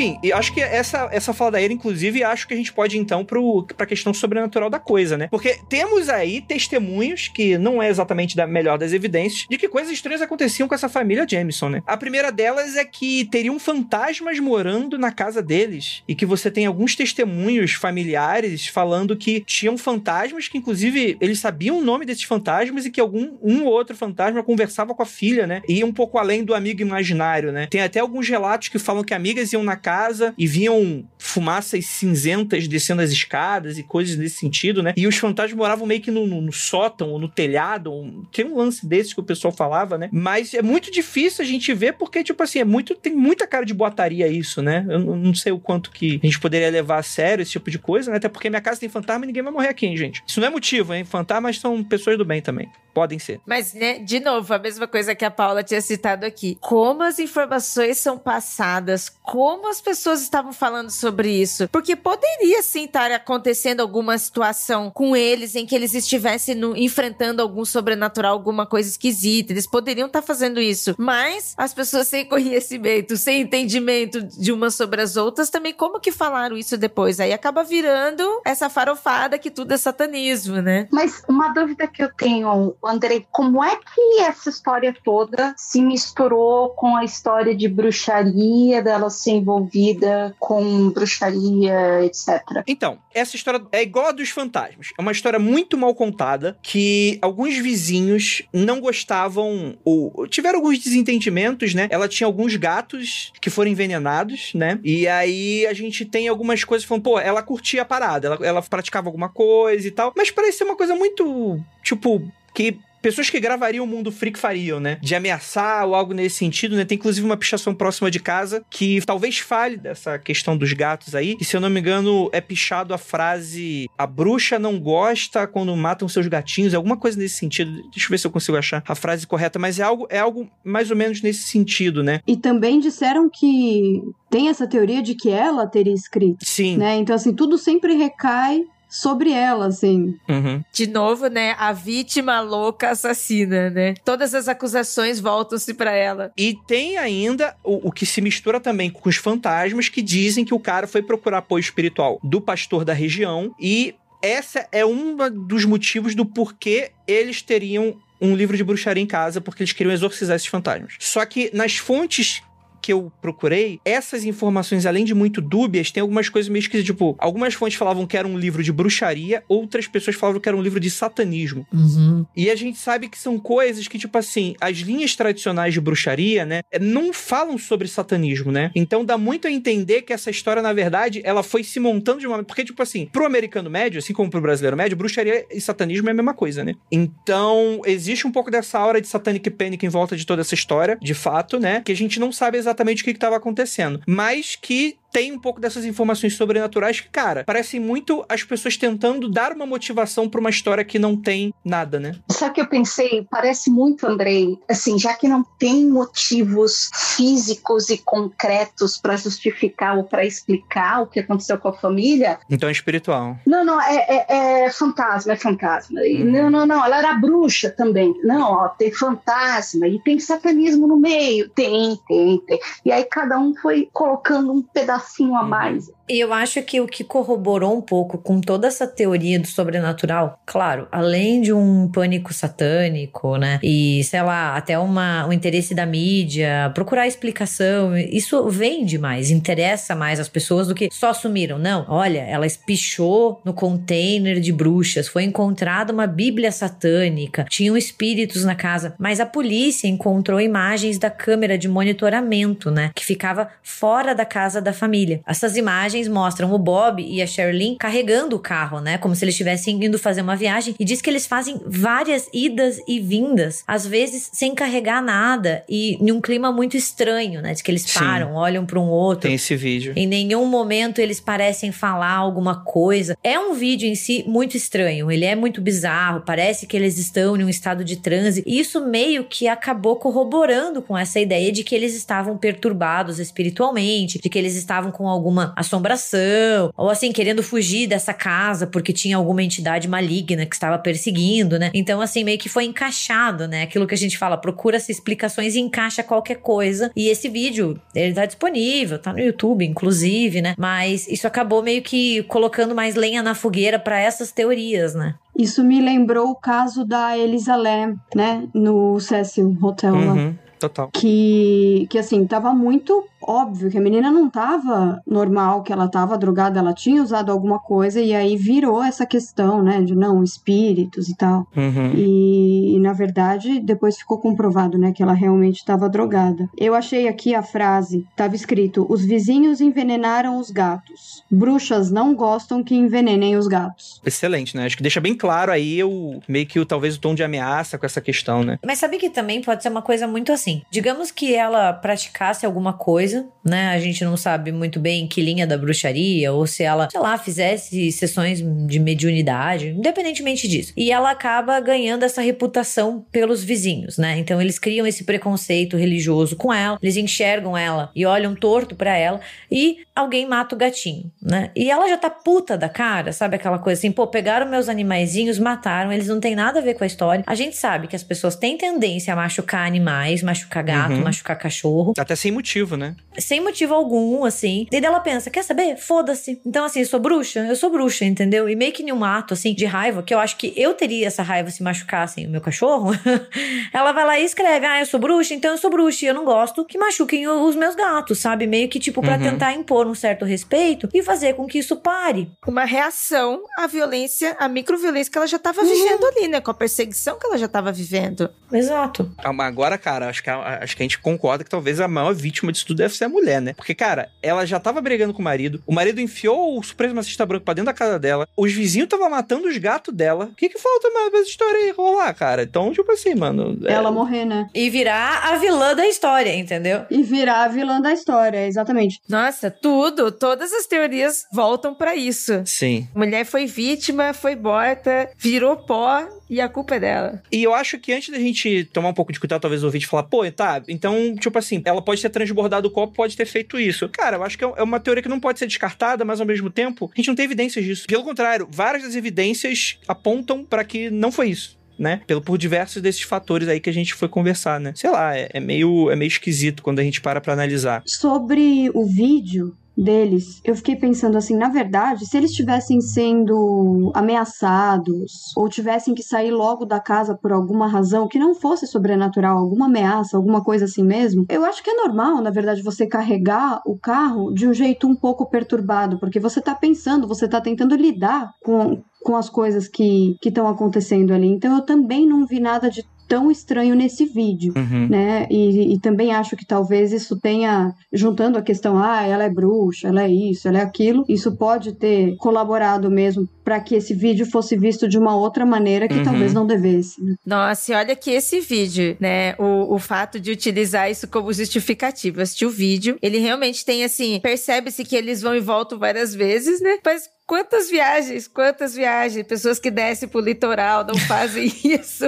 Enfim, eu acho que essa, essa fala da Ira, inclusive, acho que a gente pode ir, então pro, pra questão sobrenatural da coisa, né? Porque temos aí testemunhos, que não é exatamente da melhor das evidências, de que coisas estranhas aconteciam com essa família Jameson, né? A primeira delas é que teriam fantasmas morando na casa deles. E que você tem alguns testemunhos familiares falando que tinham fantasmas, que inclusive eles sabiam o nome desses fantasmas e que algum um ou outro fantasma conversava com a filha, né? E um pouco além do amigo imaginário, né? Tem até alguns relatos que falam que amigas iam na casa e viam fumaças cinzentas descendo as escadas e coisas nesse sentido, né? E os fantasmas moravam meio que no, no- no sótão ou no telhado. Tem um lance desse que o pessoal falava, né? Mas é muito difícil a gente ver porque, tipo assim, é muito, tem muita cara de boataria isso, né? Eu não sei o quanto que a gente poderia levar a sério esse tipo de coisa, né? Até porque minha casa tem fantasma e ninguém vai morrer aqui, hein, gente? Isso não é motivo, hein? Fantasmas são pessoas do bem também. Podem ser. Mas, né, de novo, a mesma coisa que a Paula tinha citado aqui. Como as informações são passadas, como as pessoas estavam falando sobre isso. Porque poderia sim estar acontecendo alguma situação com eles em que eles estivessem no- enfrentando algum sobrenatural, alguma coisa esquisita. Eles poderiam estar fazendo isso. Mas as pessoas sem conhecimento, sem entendimento de umas sobre as outras, também como que falaram isso depois? Aí acaba virando essa farofada que tudo é satanismo, né? Mas uma dúvida que eu tenho, Andrei, como é que essa história toda se misturou com a história de bruxaria, dela ser envolvida com bruxaria, etc. Então, essa história é igual a dos fantasmas. É uma história muito mal contada que alguns vizinhos não gostavam ou tiveram alguns desentendimentos, né? Ela tinha alguns gatos que foram envenenados, né? E aí a gente tem algumas coisas falando, pô, ela curtia a parada, ela, ela praticava alguma coisa e tal, mas parece ser uma coisa muito, tipo, que pessoas que gravariam o Mundo Freak fariam, né? De ameaçar ou algo nesse sentido, né? Tem inclusive uma pichação próxima de casa que talvez fale dessa questão dos gatos aí. E se eu não me engano, é pichado a frase: a bruxa não gosta quando matam seus gatinhos, alguma coisa nesse sentido. Deixa eu ver se eu consigo achar a frase correta, mas é algo, é algo mais ou menos nesse sentido, né? E também disseram que tem essa teoria de que ela teria escrito. Sim. Né? Então, assim, tudo sempre recai sobre ela, assim. Uhum. De novo, né? A vítima louca assassina, né? Todas as acusações voltam-se para ela. E tem ainda o, o, que se mistura também com os fantasmas que dizem que o cara foi procurar apoio espiritual do pastor da região e essa é um dos motivos do porquê eles teriam um livro de bruxaria em casa, porque eles queriam exorcizar esses fantasmas. Só que nas fontes que eu procurei, essas informações, além de muito dúbias, tem algumas coisas meio esquisitas. Tipo, algumas fontes falavam que era um livro de bruxaria, outras pessoas falavam que era um livro de satanismo. Uhum. E a gente sabe que são coisas que, tipo assim, as linhas tradicionais de bruxaria, né, não falam sobre satanismo, né? Então dá muito a entender que essa história, na verdade, ela foi se montando de uma. Porque, tipo assim, pro americano médio, assim como pro brasileiro médio, bruxaria e satanismo é a mesma coisa, né? Então, existe um pouco dessa aura de satanic panic em volta de toda essa história, de fato, né? Que a gente não sabe exatamente exatamente o que estava acontecendo, mas que tem um pouco dessas informações sobrenaturais que, cara, parecem muito as pessoas tentando dar uma motivação para uma história que não tem nada, né? Sabe o que eu pensei? Parece muito, Andrei, assim, já que não tem motivos físicos e concretos para justificar ou para explicar o que aconteceu com a família. Então é espiritual. Não, não, é, é, é fantasma, é fantasma. Uhum. Não, não, não, ela era bruxa também. Não, ó, tem fantasma e tem satanismo no meio. Tem, tem, tem. E aí cada um foi colocando um pedaço pedacinho a uhum. mais. E eu acho que o que corroborou um pouco com toda essa teoria do sobrenatural, claro, além de um pânico satânico, né? E, sei lá, até uma, um interesse da mídia, procurar explicação, isso vende mais, interessa mais as pessoas do que só assumiram. Não, olha, ela espichou no container de bruxas, foi encontrada uma bíblia satânica, tinham espíritos na casa, mas a polícia encontrou imagens da câmera de monitoramento, né? Que ficava fora da casa da família. Essas imagens imagens mostram o Bob e a Sherilyn carregando o carro, né? Como se eles estivessem indo fazer uma viagem. E diz que eles fazem várias idas e vindas, às vezes sem carregar nada e em um clima muito estranho, né? Diz que eles param, Sim. olham para um outro. Tem esse vídeo. Em nenhum momento eles parecem falar alguma coisa. É um vídeo em si muito estranho. Ele é muito bizarro. Parece que eles estão em um estado de transe. E isso meio que acabou corroborando com essa ideia de que eles estavam perturbados espiritualmente, de que eles estavam com alguma assombração assombração, ou assim, querendo fugir dessa casa porque tinha alguma entidade maligna que estava perseguindo, né? Então, assim, meio que foi encaixado, né? Aquilo que a gente fala, procura-se explicações e encaixa qualquer coisa. E esse vídeo, ele tá disponível, tá no YouTube, inclusive, né? Mas isso acabou meio que colocando mais lenha na fogueira para essas teorias, né? Isso me lembrou o caso da Elisa Lam, né? No Cecil Hotel uhum, lá. Total. Que, que assim, tava muito óbvio que a menina não tava normal, que ela tava drogada, ela tinha usado alguma coisa e aí virou essa questão, né, de não, espíritos e tal. Uhum. E, e, na verdade, depois ficou comprovado, né, que ela realmente estava drogada. Eu achei aqui a frase, tava escrito: os vizinhos envenenaram os gatos. Bruxas não gostam que envenenem os gatos. Excelente, né? Acho que deixa bem claro aí o meio que o, talvez o tom de ameaça com essa questão, né? Mas sabe que também pode ser uma coisa muito assim. Digamos que ela praticasse alguma coisa né? A gente não sabe muito bem que linha da bruxaria, ou se ela, sei lá, fizesse sessões de mediunidade, independentemente disso. E ela acaba ganhando essa reputação pelos vizinhos, né? Então eles criam esse preconceito religioso com ela, eles enxergam ela e olham torto para ela, e alguém mata o gatinho, né? E ela já tá puta da cara, sabe aquela coisa assim, pô, pegaram meus animaizinhos, mataram, eles não têm nada a ver com a história. A gente sabe que as pessoas têm tendência a machucar animais, machucar gato, uhum. machucar cachorro. Até sem motivo, né? sem motivo algum, assim. E daí ela pensa, quer saber? Foda-se. Então, assim, eu sou bruxa, eu sou bruxa, entendeu? E meio que em um ato, assim, de raiva, que eu acho que eu teria essa raiva se machucassem o meu cachorro, ela vai lá e escreve, ah, eu sou bruxa, então eu sou bruxa e eu não gosto que machuquem os meus gatos, sabe? Meio que, tipo, para uhum. tentar impor um certo respeito e fazer com que isso pare. Uma reação à violência, à microviolência situações que ela já tava vivendo ali, né? Com a perseguição que ela já tava vivendo. Exato. Ah, mas Agora, cara, acho que, a, acho que a gente concorda que talvez a maior vítima disso tudo deve ser a mulher, né? Porque, cara, ela já tava brigando com o marido, o marido enfiou o supremacista branco pra dentro da casa dela, os vizinhos estavam matando os gatos dela. O que que falta mais pra essa história aí rolar, cara? Então, tipo assim, mano... é- Ela morrer, né? E virar a vilã da história, entendeu? E virar a vilã da história, exatamente. Nossa, tudo, todas as teorias voltam pra isso. Sim. Mulher foi vítima, foi morta, virou pó e a culpa é dela. E eu acho que antes da gente tomar um pouco de cuidado, talvez ouvir e falar, pô, tá, então, tipo assim, ela pode ter transbordado o copo, pode ter feito isso. Cara, eu acho que é uma teoria que não pode ser descartada, mas ao mesmo tempo, a gente não tem evidências disso. Pelo contrário, várias das evidências apontam pra que não foi isso. Né? Pelo, por diversos desses fatores aí que a gente foi conversar, né? Sei lá, é, é meio, é meio esquisito quando a gente para pra analisar. Sobre o vídeo deles, eu fiquei pensando assim, na verdade, se eles estivessem sendo ameaçados ou tivessem que sair logo da casa por alguma razão que não fosse sobrenatural, alguma ameaça, alguma coisa assim mesmo, eu acho que é normal, na verdade, você carregar o carro de um jeito um pouco perturbado, porque você tá pensando, você tá tentando lidar com com as coisas que estão acontecendo ali. Então eu também não vi nada de tão estranho nesse vídeo, Uhum. né? E, e também acho que talvez isso tenha, juntando a questão, ah, ela é bruxa, ela é isso, ela é aquilo, isso pode ter colaborado mesmo para que esse vídeo fosse visto de uma outra maneira que Uhum. talvez não devesse. né? Nossa, e olha que esse vídeo, né? O, o fato de utilizar isso como justificativa. Assistir o vídeo, ele realmente tem assim, percebe-se que eles vão e voltam várias vezes, né? Mas quantas viagens, quantas viagens, pessoas que descem pro litoral não fazem isso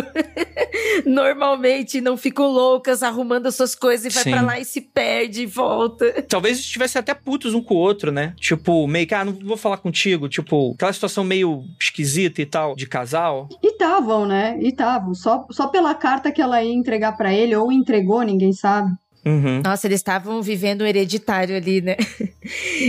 normalmente, não ficam loucas arrumando suas coisas e vai Sim. pra lá e se perde e volta. Talvez estivesse até putos um com o outro, né? Tipo, meio que, ah, não vou falar contigo. Tipo, aquela situação meio esquisita e tal, de casal. E estavam, né? E estavam. Só, só pela carta que ela ia entregar para ele, ou entregou, ninguém sabe. Uhum. Nossa, eles estavam vivendo um hereditário ali, né?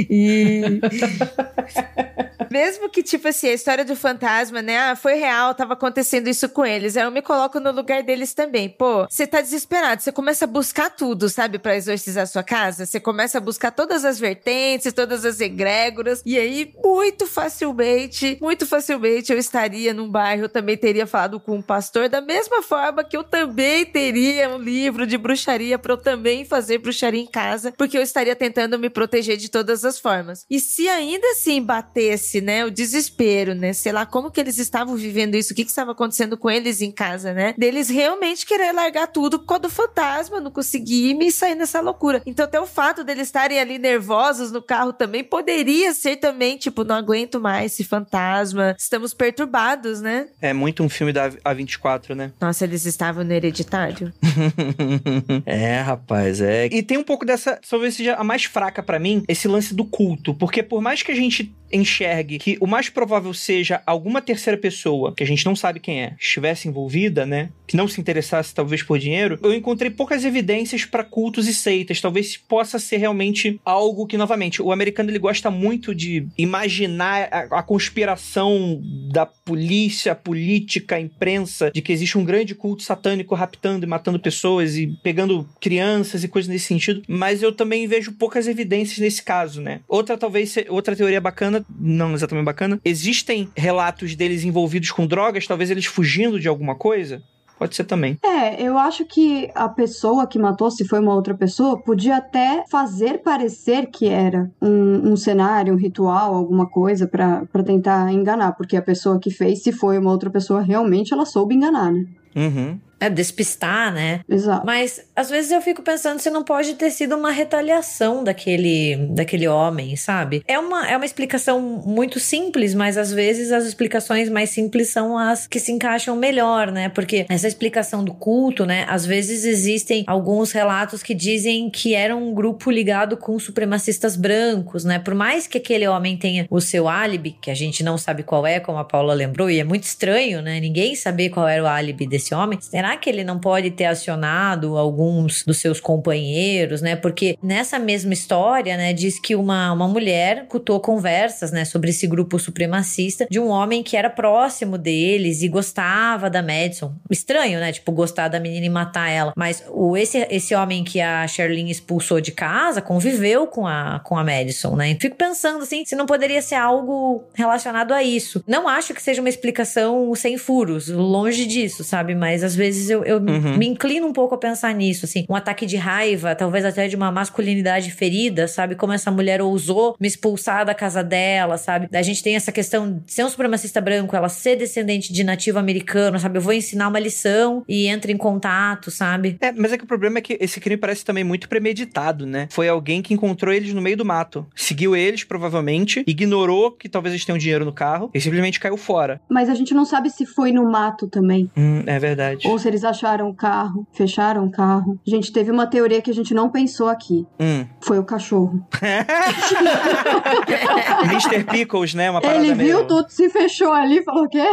E. Mesmo que, tipo assim, a história do fantasma, né? Ah, foi real, tava acontecendo isso com eles. Aí eu me coloco no lugar deles também. Pô, você tá desesperado, você começa a buscar tudo, sabe, pra exorcizar sua casa. Você começa a buscar todas as vertentes, todas as egrégoras. E aí, muito facilmente, muito facilmente, eu estaria num bairro, eu também teria falado com um pastor, da mesma forma que eu também teria um livro de bruxaria pra eu também fazer bruxaria em casa, porque eu estaria tentando me proteger de todas as formas. E se ainda assim batesse, né, o desespero, né, sei lá como que eles estavam vivendo isso, o que que estava acontecendo com eles em casa, né, deles realmente querer largar tudo por causa do fantasma, não conseguir me sair nessa loucura. Então até o fato deles estarem ali nervosos no carro também poderia ser também, tipo, não aguento mais esse fantasma, estamos perturbados, né? É muito um filme da A24, né? Nossa, eles estavam no hereditário. é, rapaz, é. E tem um pouco dessa, talvez seja a mais fraca pra mim, esse lance do culto. Porque por mais que a gente enxergue que o mais provável seja alguma terceira pessoa, que a gente não sabe quem é, estivesse envolvida, né? Que não se interessasse talvez por dinheiro, eu encontrei poucas evidências pra cultos e seitas. Talvez possa ser realmente algo que, novamente, o americano ele gosta muito de imaginar a, a conspiração da polícia, política, imprensa, de que existe um grande culto satânico raptando e matando pessoas e pegando crianças e coisas nesse sentido. Mas eu também vejo poucas evidências nesse caso, né? Outra, talvez, outra teoria bacana, não exatamente bacana, existem relatos deles envolvidos com drogas, talvez eles fugindo de alguma coisa. Pode ser também. É, eu acho que a pessoa que matou, se foi uma outra pessoa, podia até fazer parecer que era um, um cenário, um ritual, alguma coisa pra tentar enganar, porque a pessoa que fez, se foi uma outra pessoa, realmente ela soube enganar, né? Uhum. É despistar, né? Exato. Mas às vezes eu fico pensando se não pode ter sido uma retaliação daquele, daquele homem, sabe? É uma, é uma explicação muito simples, mas às vezes as explicações mais simples são as que se encaixam melhor, né? Porque essa explicação do culto, né? Às vezes existem alguns relatos que dizem que era um grupo ligado com supremacistas brancos, né? Por mais que aquele homem tenha o seu álibi, que a gente não sabe qual é, como a Paula lembrou, e é muito estranho, né? Ninguém saber qual era o álibi desse homem, tem será que ele não pode ter acionado alguns dos seus companheiros, né? Porque nessa mesma história, né, diz que uma, uma mulher cutou conversas, né, sobre esse grupo supremacista de um homem que era próximo deles e gostava da Madison. Estranho, né? Tipo, gostar da menina e matar ela. Mas o, esse, esse homem que a Sherlyn expulsou de casa conviveu com a, com a Madison, né? Fico pensando, assim, se não poderia ser algo relacionado a isso. Não acho que seja uma explicação sem furos, longe disso, sabe? Mas às vezes eu, eu Uhum. me inclino um pouco a pensar nisso, assim. Um ataque de raiva, talvez até de uma masculinidade ferida, sabe? Como essa mulher ousou me expulsar da casa dela, sabe? A gente tem essa questão de ser um supremacista branco, ela ser descendente de nativo americano, sabe? Eu vou ensinar uma lição e entra em contato, sabe? É, mas é que o problema é que esse crime parece também muito premeditado, né? Foi alguém que encontrou eles no meio do mato. Seguiu eles, provavelmente, ignorou que talvez eles tenham dinheiro no carro e simplesmente caiu fora. Mas a gente não sabe se foi no mato também. Hum, é verdade. Ou se eles acharam o carro, fecharam o carro. Gente, teve uma teoria que a gente não pensou aqui. Hum. Foi o cachorro. Mr. Pickles, né? Uma parada Ele meio... viu tudo, se fechou ali e falou: o quê?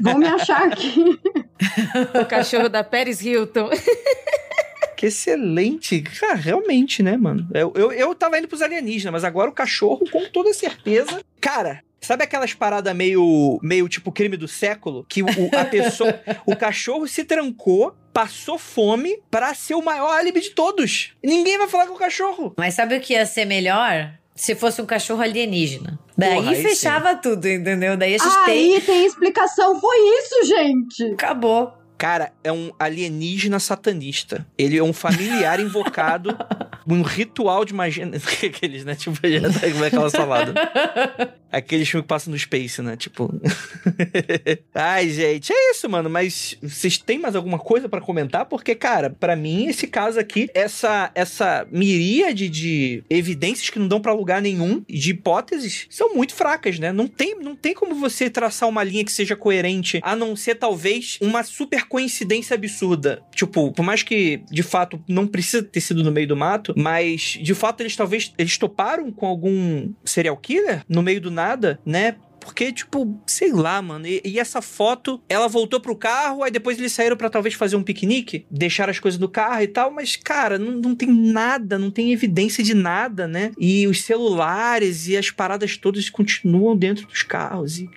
Vão me achar aqui. O cachorro da Paris Hilton. Que excelente. Cara, realmente, né, mano? Eu, eu, eu tava indo pros alienígenas, mas agora o cachorro, com toda certeza. Cara. Sabe aquelas paradas meio, meio tipo crime do século? Que o, a pessoa. o cachorro se trancou, passou fome pra ser o maior álibi de todos. Ninguém vai falar com o cachorro. Mas sabe o que ia ser melhor? Se fosse um cachorro alienígena. Daí Porra, fechava tudo, entendeu? Daí a gente tem. Aí tem explicação. Foi isso, gente. Acabou. Cara, é um alienígena satanista. Ele é um familiar invocado, um ritual de magia. Aqueles, né? Tipo, já como é aquela salada. Aqueles filmes que passam no Space, né? Tipo. Ai, gente, é isso, mano. Mas vocês têm mais alguma coisa pra comentar? Porque, cara, pra mim, esse caso aqui, essa, essa miríade de evidências que não dão pra lugar nenhum, de hipóteses, são muito fracas, né? Não tem, não tem como você traçar uma linha que seja coerente, a não ser talvez uma super coincidência absurda. Tipo, por mais que de fato não precisa ter sido no meio do mato, mas de fato eles talvez eles toparam com algum serial killer no meio do nada, né? Porque, tipo, sei lá, mano. E, e, essa foto, ela voltou pro carro, aí depois eles saíram para talvez fazer um piquenique, deixar as coisas no carro e tal, mas, cara, não, não tem nada, não tem evidência de nada, né? E os celulares e as paradas todas continuam dentro dos carros. E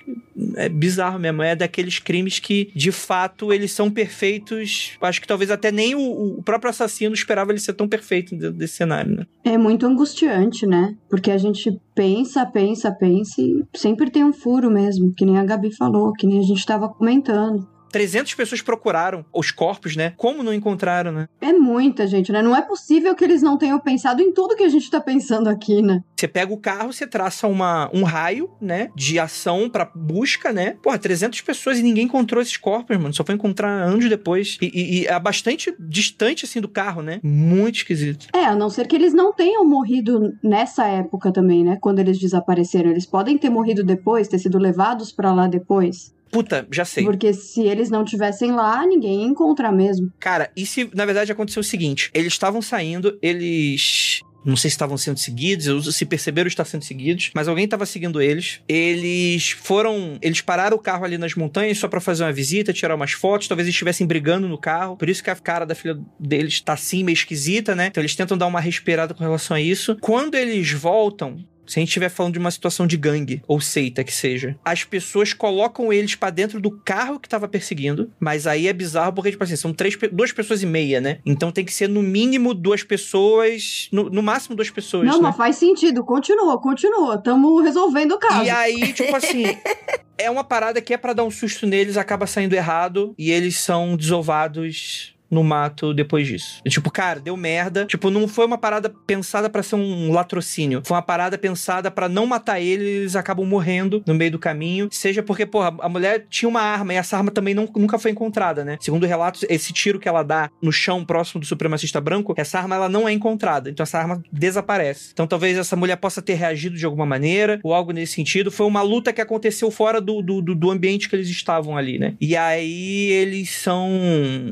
é bizarro mesmo. É daqueles crimes que, de fato, eles são perfeitos. Acho que talvez até nem o, o próprio assassino esperava ele ser tão perfeito desse cenário, né? É muito angustiante, né? Porque a gente pensa, pensa, pensa e sempre tem um furo mesmo, que nem a Gabi falou, que nem a gente tava comentando. 300 pessoas procuraram os corpos, né? Como não encontraram, né? É muita gente, né? Não é possível que eles não tenham pensado em tudo que a gente tá pensando aqui, né? Você pega o carro, você traça uma, um raio, né? De ação pra busca, né? Porra, 300 pessoas e ninguém encontrou esses corpos, mano. Só foi encontrar anos depois. E, e, e é bastante distante, assim, do carro, né? Muito esquisito. É, a não ser que eles não tenham morrido nessa época também, né? Quando eles desapareceram. Eles podem ter morrido depois, ter sido levados para lá depois. Puta, já sei. Porque se eles não tivessem lá, ninguém ia encontrar mesmo. Cara, e se na verdade aconteceu o seguinte: eles estavam saindo, eles. Não sei se estavam sendo seguidos, se perceberam estar sendo seguidos, mas alguém estava seguindo eles. Eles foram. Eles pararam o carro ali nas montanhas só para fazer uma visita, tirar umas fotos. Talvez eles estivessem brigando no carro. Por isso que a cara da filha deles tá assim, meio esquisita, né? Então eles tentam dar uma respirada com relação a isso. Quando eles voltam, se a gente estiver falando de uma situação de gangue ou seita que seja, as pessoas colocam eles para dentro do carro que tava perseguindo, mas aí é bizarro porque, tipo assim, são três, duas pessoas e meia, né? Então tem que ser no mínimo duas pessoas, no, no máximo duas pessoas. Não, né? mas faz sentido. Continua, continua. Tamo resolvendo o caso. E aí, tipo assim, é uma parada que é para dar um susto neles, acaba saindo errado e eles são desovados no mato depois disso. E, tipo, cara, deu merda. Tipo, não foi uma parada pensada para ser um latrocínio. Foi uma parada pensada para não matar ele, eles acabam morrendo no meio do caminho. Seja porque, porra, a mulher tinha uma arma e essa arma também não, nunca foi encontrada, né? Segundo relatos, esse tiro que ela dá no chão próximo do supremacista branco, essa arma ela não é encontrada. Então essa arma desaparece. Então talvez essa mulher possa ter reagido de alguma maneira ou algo nesse sentido. Foi uma luta que aconteceu fora do, do, do ambiente que eles estavam ali, né? E aí eles são.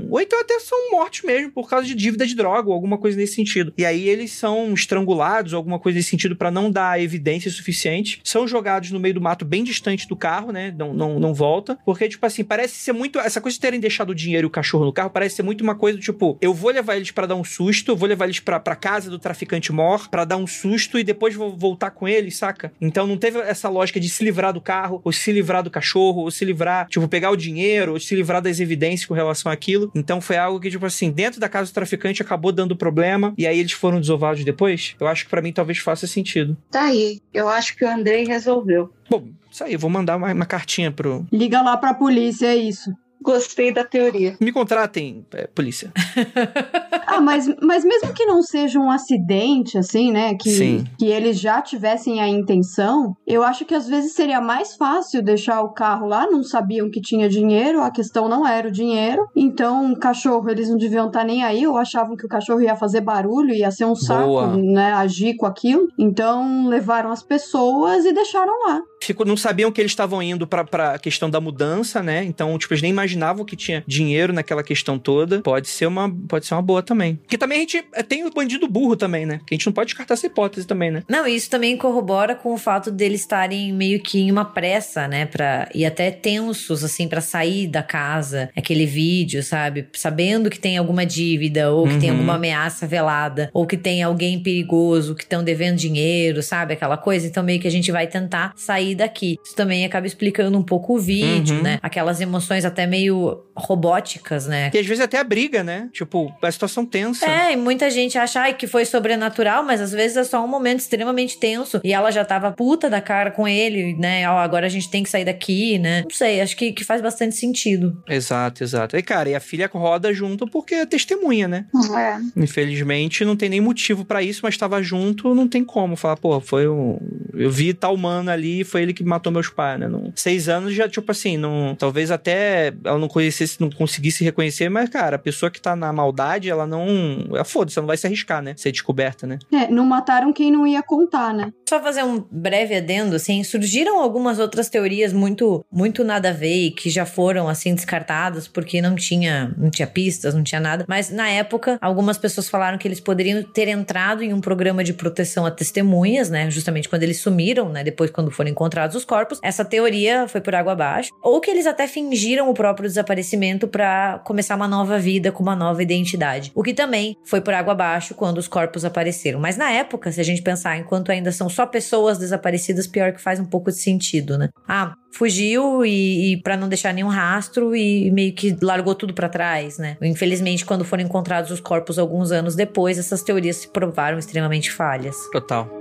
Ou então até são mortos mesmo por causa de dívida de droga ou alguma coisa nesse sentido. E aí eles são estrangulados, alguma coisa nesse sentido, para não dar evidência suficiente. São jogados no meio do mato bem distante do carro, né? Não, não, não volta. Porque, tipo assim, parece ser muito. Essa coisa de terem deixado o dinheiro e o cachorro no carro parece ser muito uma coisa tipo: eu vou levar eles para dar um susto, eu vou levar eles pra, pra casa do traficante mor para dar um susto e depois vou voltar com eles, saca? Então não teve essa lógica de se livrar do carro, ou se livrar do cachorro, ou se livrar, tipo, pegar o dinheiro, ou se livrar das evidências com relação àquilo. Então foi algo que, tipo assim, dentro da casa do traficante acabou dando problema e aí eles foram desovados depois. Eu acho que para mim talvez faça sentido. Tá aí. Eu acho que o Andrei resolveu. Bom, isso aí, eu vou mandar uma, uma cartinha pro. Liga lá pra polícia, é isso. Gostei da teoria. Me contratem, é, polícia. Ah, mas, mas mesmo que não seja um acidente, assim, né? Que, Sim. que eles já tivessem a intenção, eu acho que às vezes seria mais fácil deixar o carro lá, não sabiam que tinha dinheiro, a questão não era o dinheiro. Então, o cachorro, eles não deviam estar nem aí, ou achavam que o cachorro ia fazer barulho, ia ser um saco, Boa. né? Agir com aquilo. Então, levaram as pessoas e deixaram lá. Ficou, não sabiam que eles estavam indo pra, pra questão da mudança, né? Então, tipo, eles nem imaginavam que tinha dinheiro naquela questão toda. Pode ser uma, pode ser uma boa também. Porque também a gente é, tem o bandido burro também, né? Que a gente não pode descartar essa hipótese também, né? Não, isso também corrobora com o fato deles estarem meio que em uma pressa, né, para e até tensos assim pra sair da casa, aquele vídeo, sabe, sabendo que tem alguma dívida ou que tem Uhum. alguma ameaça velada ou que tem alguém perigoso que estão devendo dinheiro, sabe, aquela coisa. Então meio que a gente vai tentar sair daqui. Isso também acaba explicando um pouco o vídeo, Uhum. né? Aquelas emoções até meio robóticas, né? E às vezes até a briga, né? Tipo, a situação tensa. É, e muita gente acha ai, que foi sobrenatural, mas às vezes é só um momento extremamente tenso. E ela já tava puta da cara com ele, né? Ó, agora a gente tem que sair daqui, né? Não sei, acho que, que faz bastante sentido. Exato, exato. E, cara, e a filha roda junto porque é testemunha, né? É. Infelizmente, não tem nem motivo pra isso, mas tava junto, não tem como falar, pô, foi um. Eu vi tal mano ali, foi ele que matou meus pais, né? Não... Seis anos já, tipo assim, não. Talvez até ela não conhecesse, não conseguisse reconhecer, mas, cara, a pessoa que tá na maldade, ela não. Ela foda-se, ela não vai se arriscar, né? Ser descoberta, né? É, não mataram quem não ia contar, né? Só fazer um breve adendo, assim, surgiram algumas outras teorias muito, muito nada a ver e que já foram, assim, descartadas porque não tinha, não tinha pistas, não tinha nada. Mas na época, algumas pessoas falaram que eles poderiam ter entrado em um programa de proteção a testemunhas, né? Justamente quando eles sumiram, né? Depois, quando foram encontrados os corpos. Essa teoria foi por água abaixo. Ou que eles até fingiram o próprio desaparecimento para começar uma nova vida com uma nova identidade. O que também foi por água abaixo quando os corpos apareceram. Mas na época, se a gente pensar, enquanto ainda são só pessoas desaparecidas, pior que faz um pouco de sentido, né? Ah, fugiu e, e para não deixar nenhum rastro e meio que largou tudo pra trás, né? Infelizmente, quando foram encontrados os corpos alguns anos depois, essas teorias se provaram extremamente falhas. Total.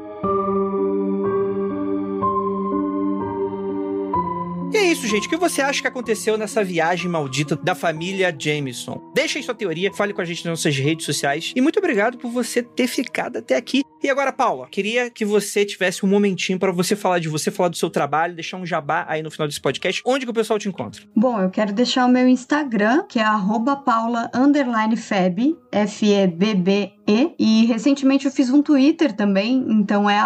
E é isso, gente. O que você acha que aconteceu nessa viagem maldita da família Jameson? Deixa aí sua teoria, fale com a gente nas nossas redes sociais. E muito obrigado por você ter ficado até aqui. E agora, Paula, queria que você tivesse um momentinho para você falar de você, falar do seu trabalho, deixar um jabá aí no final desse podcast. Onde que o pessoal te encontra? Bom, eu quero deixar o meu Instagram, que é arroba paula underline feb, F-E-B-B-E. E recentemente eu fiz um Twitter também, então é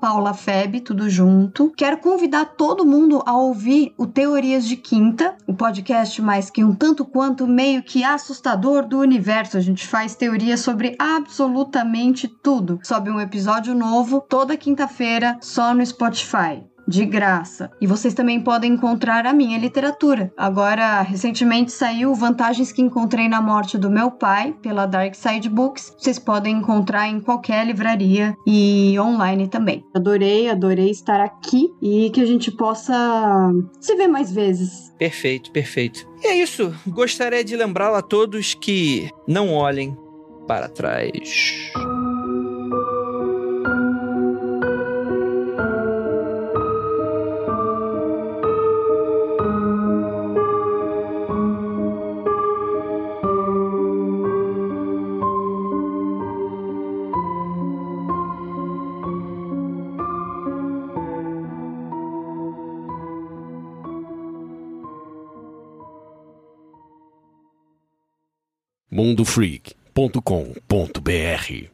paulafeb, tudo junto. Quero convidar todo mundo a ouvir o Teorias de Quinta, o podcast mais que um tanto quanto meio que assustador do universo. A gente faz teorias sobre absolutamente tudo. Sobe um episódio novo toda quinta-feira só no Spotify de graça. E vocês também podem encontrar a minha literatura. Agora, recentemente saiu Vantagens que Encontrei na Morte do Meu Pai, pela Dark Side Books. Vocês podem encontrar em qualquer livraria e online também. Adorei, adorei estar aqui e que a gente possa se ver mais vezes. Perfeito, perfeito. E é isso. Gostaria de lembrá-lo a todos que não olhem para trás. mundofreak.com.br